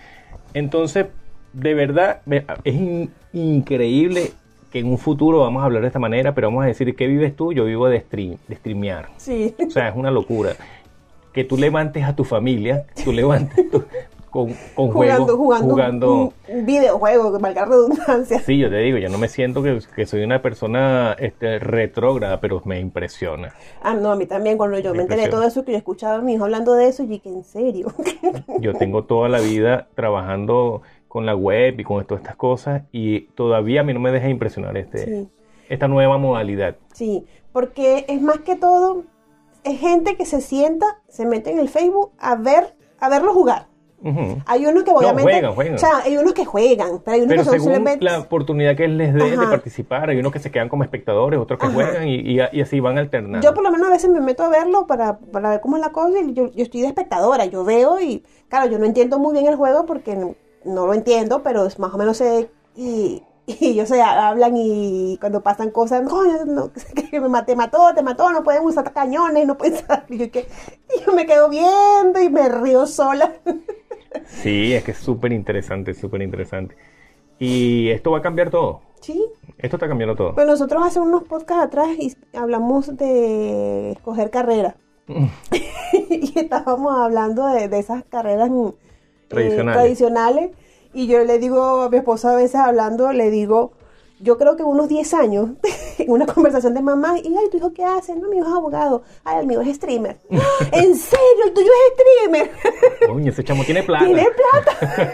Entonces, de verdad, es in- increíble que en un futuro vamos a hablar de esta manera, pero vamos a decir, ¿qué vives tú? Yo vivo de, stream, de streamear. sí. O sea, es una locura. Que tú levantes a tu familia, tú levantes tu- con, con Jugando, juegos, jugando, jugando un, un videojuego, que valga redundancia. Sí, yo te digo, yo no me siento que, que soy una persona este, retrógrada, pero me impresiona. Ah, no, a mí también, cuando yo Me me enteré de todo eso, que yo escuchaba a mi hijo hablando de eso, y dije, ¿en serio? Yo tengo toda la vida trabajando con la web y con todas estas cosas y todavía a mí no me deja impresionar este, Sí. esta nueva modalidad. Sí, porque es más que todo, es gente que se sienta, se mete en el Facebook a ver, a verlo jugar. Ujú. Hay unos que obviamente, juegan, juegan. o sea, hay unos que juegan, pero hay unos Pero que son según simplemente- la oportunidad que les den de participar, hay unos que se quedan como espectadores, otros que Ajá. juegan y, y- y así van alternando. Yo por lo menos a veces me meto a verlo para, para ver cómo es la cosa y yo, yo estoy de espectadora, yo veo y claro, yo no entiendo muy bien el juego porque no, no lo entiendo, pero es más o menos sé y, y ellos se hablan y cuando pasan cosas, no, no, que me maté, mató, te mató, no pueden usar cañones, no pueden usar, y yo, que, y yo me quedo viendo y me río sola. Sí, es que es súper interesante, súper interesante. Y esto va a cambiar todo. Sí, Esto está cambiando todo. Pues nosotros hace unos podcasts atrás y hablamos de escoger carrera. y estábamos hablando de, de esas carreras mm, eh, Tradicionales. tradicionales. Y yo le digo a mi esposa a veces hablando, le digo, yo creo que unos 10 años, en una conversación de mamá, y ay, ¿tu hijo qué hace? No, mi hijo es abogado. Ay, el mío es streamer. ¿En serio? ¿El tuyo es streamer? Coño, ese chamo tiene plata. ¿Tiene plata?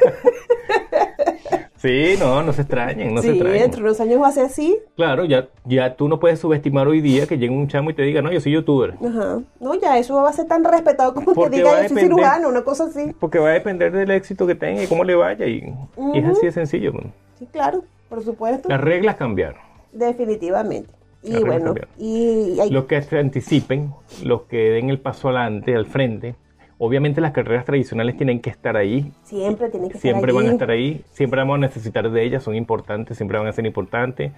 Sí, no, no se extrañen, no se sí, extrañen. dentro de unos años va a ser así. Claro, ya, ya tú no puedes subestimar hoy día que llegue un chamo y te diga, no, yo soy youtuber. Ajá. No, ya eso va a ser tan respetado como Porque que diga yo soy depender- cirujano, una cosa así. Porque va a depender del éxito que tenga y cómo le vaya. Y, y es así de sencillo. man. Sí, claro, por supuesto. Las reglas cambiaron. Definitivamente. Y Las bueno, y hay- Los que se anticipen, los que den el paso adelante, al frente. Obviamente las carreras tradicionales tienen que estar ahí. siempre tienen que Siempre estar van a estar ahí. Siempre vamos a necesitar de ellas. Son importantes, siempre van a ser importantes.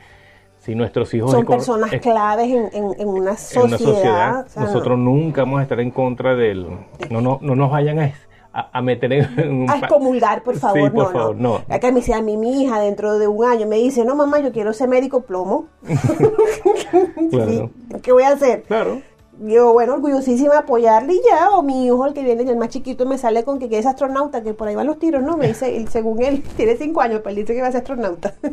Si nuestros hijos Son personas es- claves en, en- en una en sociedad. una sociedad, o sea, nosotros nunca vamos a estar en contra del... No, no, no nos vayan a, a- a meter en un... A excomulgar, por Sí, favor, por no, favor, no. no. Acá me dice a mí, mi hija, dentro de un año, me dice, no, mamá, yo quiero ser médico plomo. Claro. Sí, ¿Qué voy a hacer? Claro. Yo, bueno, orgullosísima apoyarle y ya, o mi hijo, el que viene, el más chiquito, me sale con que quiere ser astronauta, que por ahí van los tiros, ¿no? Me dice, él, según él, tiene cinco años, pero él dice que va a ser astronauta.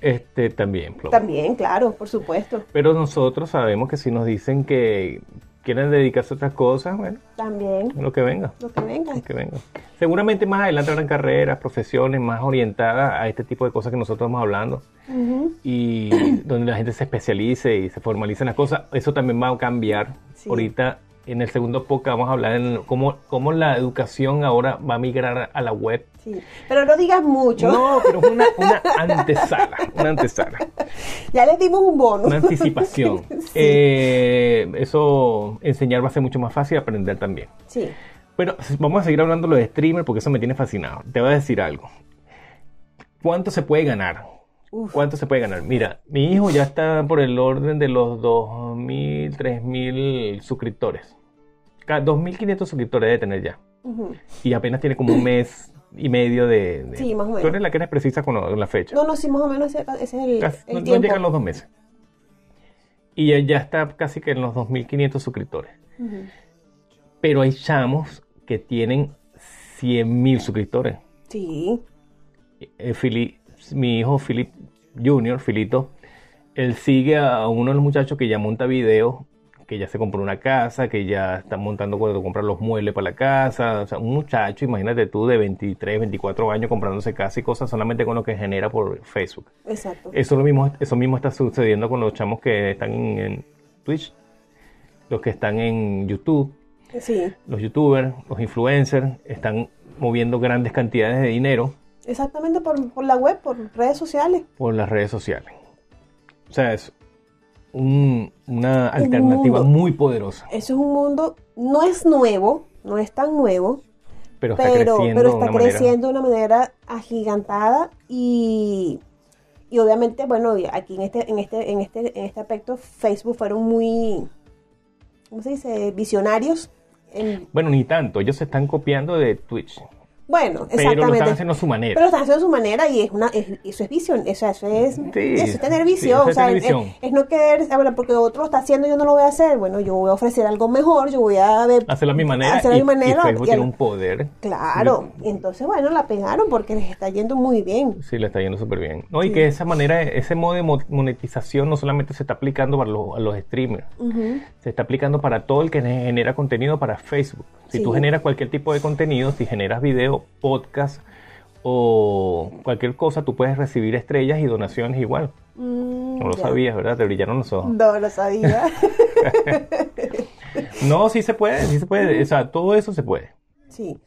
Este también, Plomo. También, claro, por supuesto. Pero nosotros sabemos que si nos dicen que quieren dedicarse a otras cosas, bueno, También, lo que venga. lo que venga. lo que venga. Seguramente más adelante habrán carreras, profesiones más orientadas a este tipo de cosas que nosotros estamos hablando. Y donde la gente se especialice y se formalice en las cosas, eso también va a cambiar. Sí. Ahorita en el segundo podcast vamos a hablar en cómo, cómo la educación ahora va a migrar a la web. Sí. Pero no digas mucho. No, pero es una, una antesala, una antesala, Ya les dimos un bono. una anticipación. Sí. Eh, eso enseñar va a ser mucho más fácil, aprender también. ¿Cuánto se puede ganar? Uf. ¿Cuánto se puede ganar? Mira, mi hijo ya está por el orden de los 2.000, 3.000 suscriptores. Ca- 2.500 suscriptores debe tener ya. Y apenas tiene como un mes y medio de... de- Sí, más o menos. Tú eres la que eres precisa con, la fecha. No, no, sí, más o menos ese, ese es el, Casi- el no, no tiempo. llegan los dos meses. Y ya, ya está casi que en los 2.500 suscriptores. Ujú. Pero hay chamos que tienen 100.000 suscriptores. Sí. Eh, Fili- mi hijo Philip Junior, Filito, él sigue a uno de los muchachos que ya monta videos, que ya se compró una casa, que ya está montando cuando comprar los muebles para la casa. O sea, un muchacho, imagínate tú, de 23, 24 años comprándose casa y cosas solamente con lo que genera por Facebook. Exacto. Eso, lo mismo, eso mismo está sucediendo con los chamos que están en, en Twitch, los que están en YouTube, Sí, los youtubers, los influencers, están moviendo grandes cantidades de dinero exactamente por, por la web, por redes sociales. por las redes sociales. O sea, es un- una alternativa mundo. muy poderosa, Eso es un mundo, no es nuevo, no es tan nuevo, pero está pero, creciendo pero de está una manera- creciendo de una manera agigantada y, y obviamente, bueno, aquí en este, en este, en este, en este aspecto, Facebook fueron muy, ¿cómo se dice? Visionarios. en- Bueno, ni tanto, ellos se están copiando de Twitch, bueno, pero lo están exactamente. haciendo a su manera. Pero lo están haciendo de su manera y es una, es- eso es visión, eso es, Sí, eso es tener visión, o es sea, es, no querer, ah, bueno, porque otro lo está haciendo, yo no lo voy a hacer, bueno, yo voy a ofrecer algo mejor, yo voy a ver, Hacerlo a mi manera, hacerlo a y, mi manera, y Facebook y tiene un poder. claro, y entonces, bueno, la pegaron porque les está yendo muy bien. Sí, le está yendo súper bien. No, y Sí. que esa manera, ese modo de mo- monetización no solamente se está aplicando para los, a los streamers, se está aplicando para todo el que genera contenido para Facebook. Si tú generas cualquier tipo de contenido, si generas video, podcast o cualquier cosa, tú puedes recibir estrellas y donaciones igual. Mm, No lo ya. sabías, ¿verdad? Te brillaron los ojos. No lo sabía. No, sí se puede, sí se puede. O sea, todo eso se puede. sí.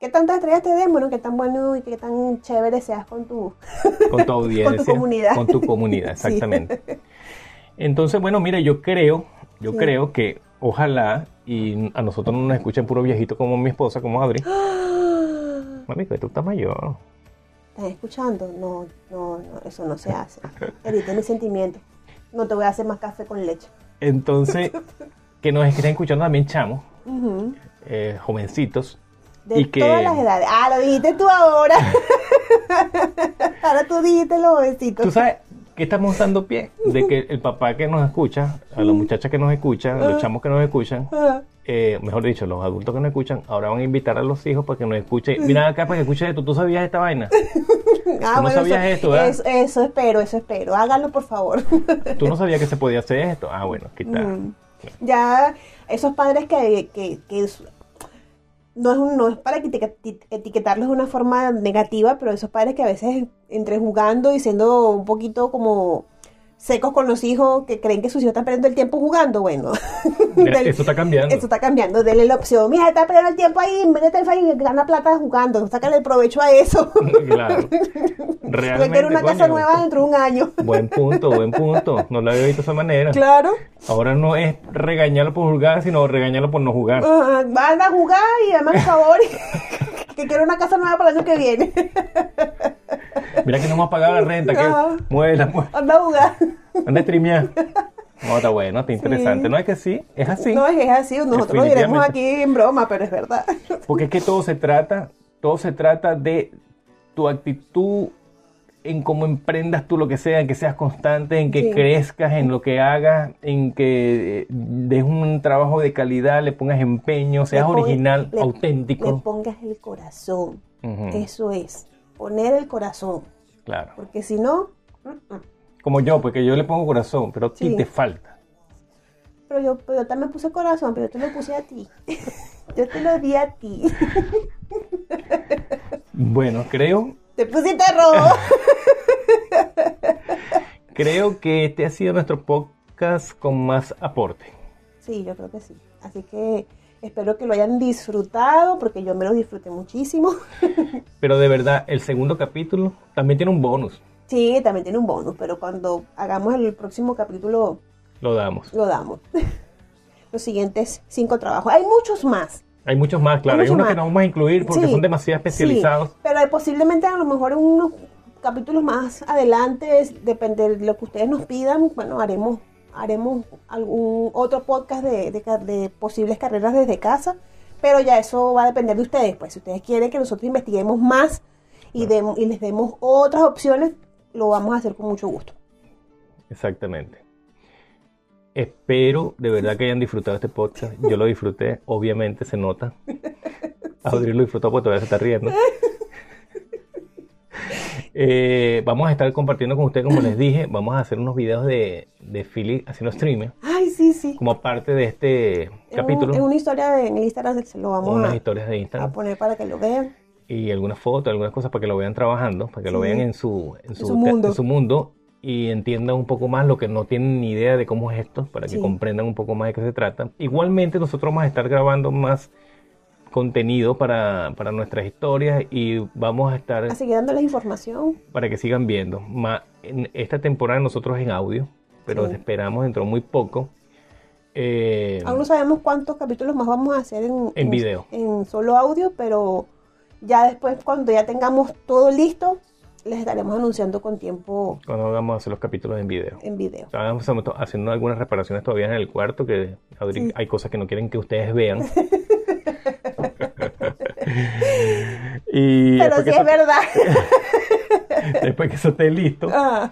¿Qué tantas estrellas te den? Bueno, qué tan bueno y qué tan chévere seas con tu... Con tu audiencia. comunidad. Con tu comunidad, Sí. exactamente. Entonces, bueno, mire, yo creo, yo Sí. creo que ojalá y a nosotros no nos escuchen puro viejito como mi esposa, como Adri. Mami, que tú estás mayor. ¿Estás escuchando? No, no, no, eso no se hace. Evita mis sentimientos. No te voy a hacer más café con leche. Entonces, que nos estén escuchando también chamos, Ujú. eh, jovencitos. De Y que- todas las edades. Ah, lo dijiste tú ahora. ahora tú dijiste los jovencitos. Tú sabes que estamos dando pie de que el papá que nos escucha, a las muchachas que nos escuchan, a los chamos que nos escuchan, Ah, eh, mejor dicho, los adultos que nos escuchan, ahora van a invitar a los hijos para que nos escuchen. Mira acá para que escuches esto. ¿Tú sabías esta vaina? Ah, no sabías eso, esto, ¿verdad? eso, eso espero, eso espero. Háganlo, por favor. ¿Tú no sabías que se podía hacer esto? Ah, bueno, está. Mm. ya, esos padres que, que, que es- no, es un- no es para etiquet- etiquetarlos de una forma negativa, pero esos padres que a veces entre jugando y siendo un poquito como secos con los hijos, que creen que sus hijos están perdiendo el tiempo jugando, bueno. Mira, Del- eso está cambiando. Eso está cambiando. Denle la opción. Mira, está perdiendo el tiempo ahí, métete el y gana plata jugando. Sácale el provecho a eso. claro. Realmente. quiero una casa nueva dentro de un año. Buen punto, buen punto. No lo había visto de esa manera. Claro. Ahora no es regañarlo por jugar, sino regañarlo por no jugar. Ah, van a jugar y además por favor que quiero una casa nueva para el año que viene. Mira que no hemos pagado la renta, que muévela, muévela. Anda a jugar. Anda a streamear. No, está bueno, está interesante. No es que sí, es así. No, es que es así. Nosotros lo diremos aquí en broma, pero es verdad. Porque es que todo se trata, todo se trata de tu actitud en cómo emprendas tú lo que sea, en que seas constante, en que Sí. crezcas en lo que hagas, en que eh, des un trabajo de calidad, le pongas empeño, seas Le original, le- Le auténtico. pongas el corazón. Eso es. Poner el corazón. Claro. Porque si no. Como yo, porque yo le pongo corazón, pero a ti te falta. Pero yo, pero yo también puse corazón, pero yo te lo puse a ti. yo te lo di a ti. Bueno, creo, te pusiste rojo. creo que este ha sido nuestro podcast con más aporte. Sí, yo creo que sí. Así que espero que lo hayan disfrutado, porque yo me lo disfruté muchísimo. Pero de verdad, el segundo capítulo también tiene un bonus. Sí, también tiene un bonus, pero cuando hagamos el próximo capítulo Lo damos. lo damos. Los siguientes cinco trabajos. Hay muchos más. Hay muchos más, claro. Hay Hay, unos que no vamos a incluir porque Sí, son demasiado especializados. sí, pero posiblemente a lo mejor en unos capítulos más adelante, depende de lo que ustedes nos pidan, bueno, haremos haremos algún otro podcast de, de ca- de posibles carreras desde casa, pero ya eso va a depender de ustedes, pues si ustedes quieren que nosotros investiguemos más y les demos otras opciones, lo vamos a hacer con mucho gusto. Exactamente. Espero de verdad que hayan disfrutado este podcast. Yo lo disfruté, obviamente se nota. Audrey lo disfrutó porque todavía se está riendo. Eh, vamos a estar compartiendo con ustedes, como les dije, vamos a hacer unos videos de, de Philly haciendo streaming, Ay, sí, sí. como parte de este En, un- capítulo, en una historia de, en Instagram se lo vamos unas a, historias de a Instagram poner para que lo vean. y algunas fotos, algunas cosas para que lo vean trabajando, para que lo vean en su, en su, su mundo. en su mundo y entiendan un poco más lo que no tienen ni idea de cómo es esto, para que Sí. comprendan un poco más de qué se trata. Igualmente nosotros vamos a estar grabando más contenido para, para nuestras historias y vamos a estar A seguir dándoles información. para que sigan viendo. Ma- en esta temporada nosotros en audio, pero Sí. esperamos dentro de muy poco. eh, Aún no sabemos cuántos capítulos más vamos a hacer en, En video. en solo audio, pero ya después, cuando ya tengamos todo listo, les estaremos anunciando con tiempo cuando vamos a hacer los capítulos en video. en video. Estábamos haciendo algunas reparaciones todavía en el cuarto que Sí. hay cosas que no quieren que ustedes vean. y Pero sí que es verdad. después que eso esté listo, Ah,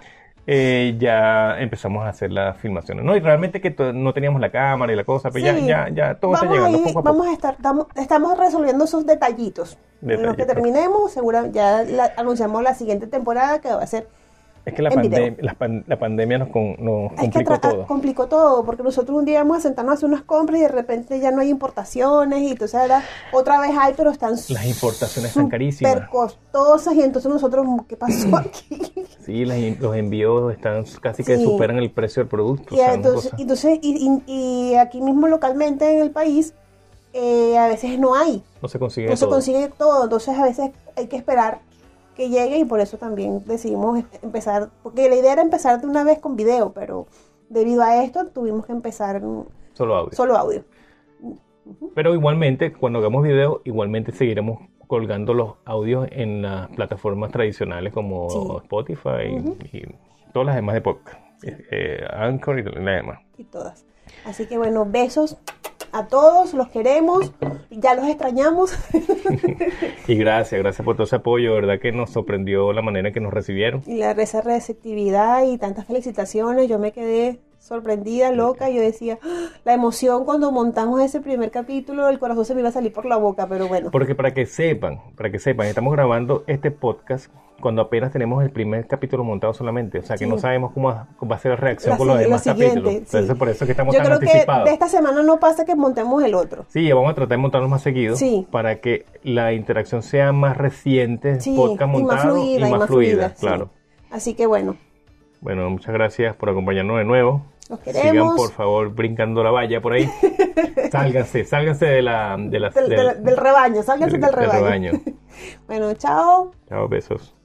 eh, ya empezamos a hacer las filmaciones. No, y realmente que no teníamos la cámara y la cosa, pero sí. ya, ya, ya todo está Vamos llegando ahí, poco a poco. Vamos a estar, estamos, estamos resolviendo esos detallitos. En lo que Detallitos. terminemos, segura, ya la- anunciamos la siguiente temporada que va a ser Es que la, pandem- la, pan- la pandemia nos, con- nos Es que complicó todo. complicó todo, porque nosotros un día íbamos a sentarnos a hacer unas compras y de repente ya no hay importaciones y entonces ahora otra vez hay, pero están Las importaciones están carísimas. súper costosas y entonces nosotros, ¿qué pasó aquí? Sí, las los envíos están casi que Sí. superan el precio del producto. y o sea, una entonces, entonces y, y- y aquí mismo localmente en el país eh, a veces no hay, no se consigue no se todo. consigue todo, entonces a veces hay que esperar que llegue y por eso también decidimos empezar, porque la idea era empezar de una vez con video, pero debido a esto tuvimos que empezar Solo audio. solo audio. Pero igualmente, cuando hagamos video, igualmente seguiremos colgando los audios en las plataformas tradicionales como Sí. Spotify y, todas las demás de podcast. Eh, Anchor y las demás. y todas. Así que bueno, besos a todos, los queremos, ya los extrañamos. Y gracias, gracias por todo ese apoyo. Verdad que nos sorprendió la manera en que nos recibieron. y la esa receptividad y tantas felicitaciones, yo me quedé sorprendida, loca, yo decía, ¡Ah! la emoción cuando montamos ese primer capítulo, el corazón se me iba a salir por la boca, pero bueno. Porque para que sepan, para que sepan, estamos grabando este podcast cuando apenas tenemos el primer capítulo montado solamente. O sea que Sí. no sabemos cómo, va a ser la reacción La con los demás capítulos. sí. Entonces por eso es que estamos Yo tan creo que anticipados. de esta semana no pasa que montemos el otro. Sí, vamos a tratar de montarlos más seguido Sí. para que la interacción sea más reciente, podcast y más montado fluida, y más fluida, sí. claro. Así que bueno, Bueno, muchas gracias por acompañarnos de nuevo. los Sigan queremos. por favor brincando la valla por ahí. sálganse, sálganse de la, de la- del, del- del- rebaño, sálganse del- del del rebaño. rebaño. bueno, chao. Chao, besos.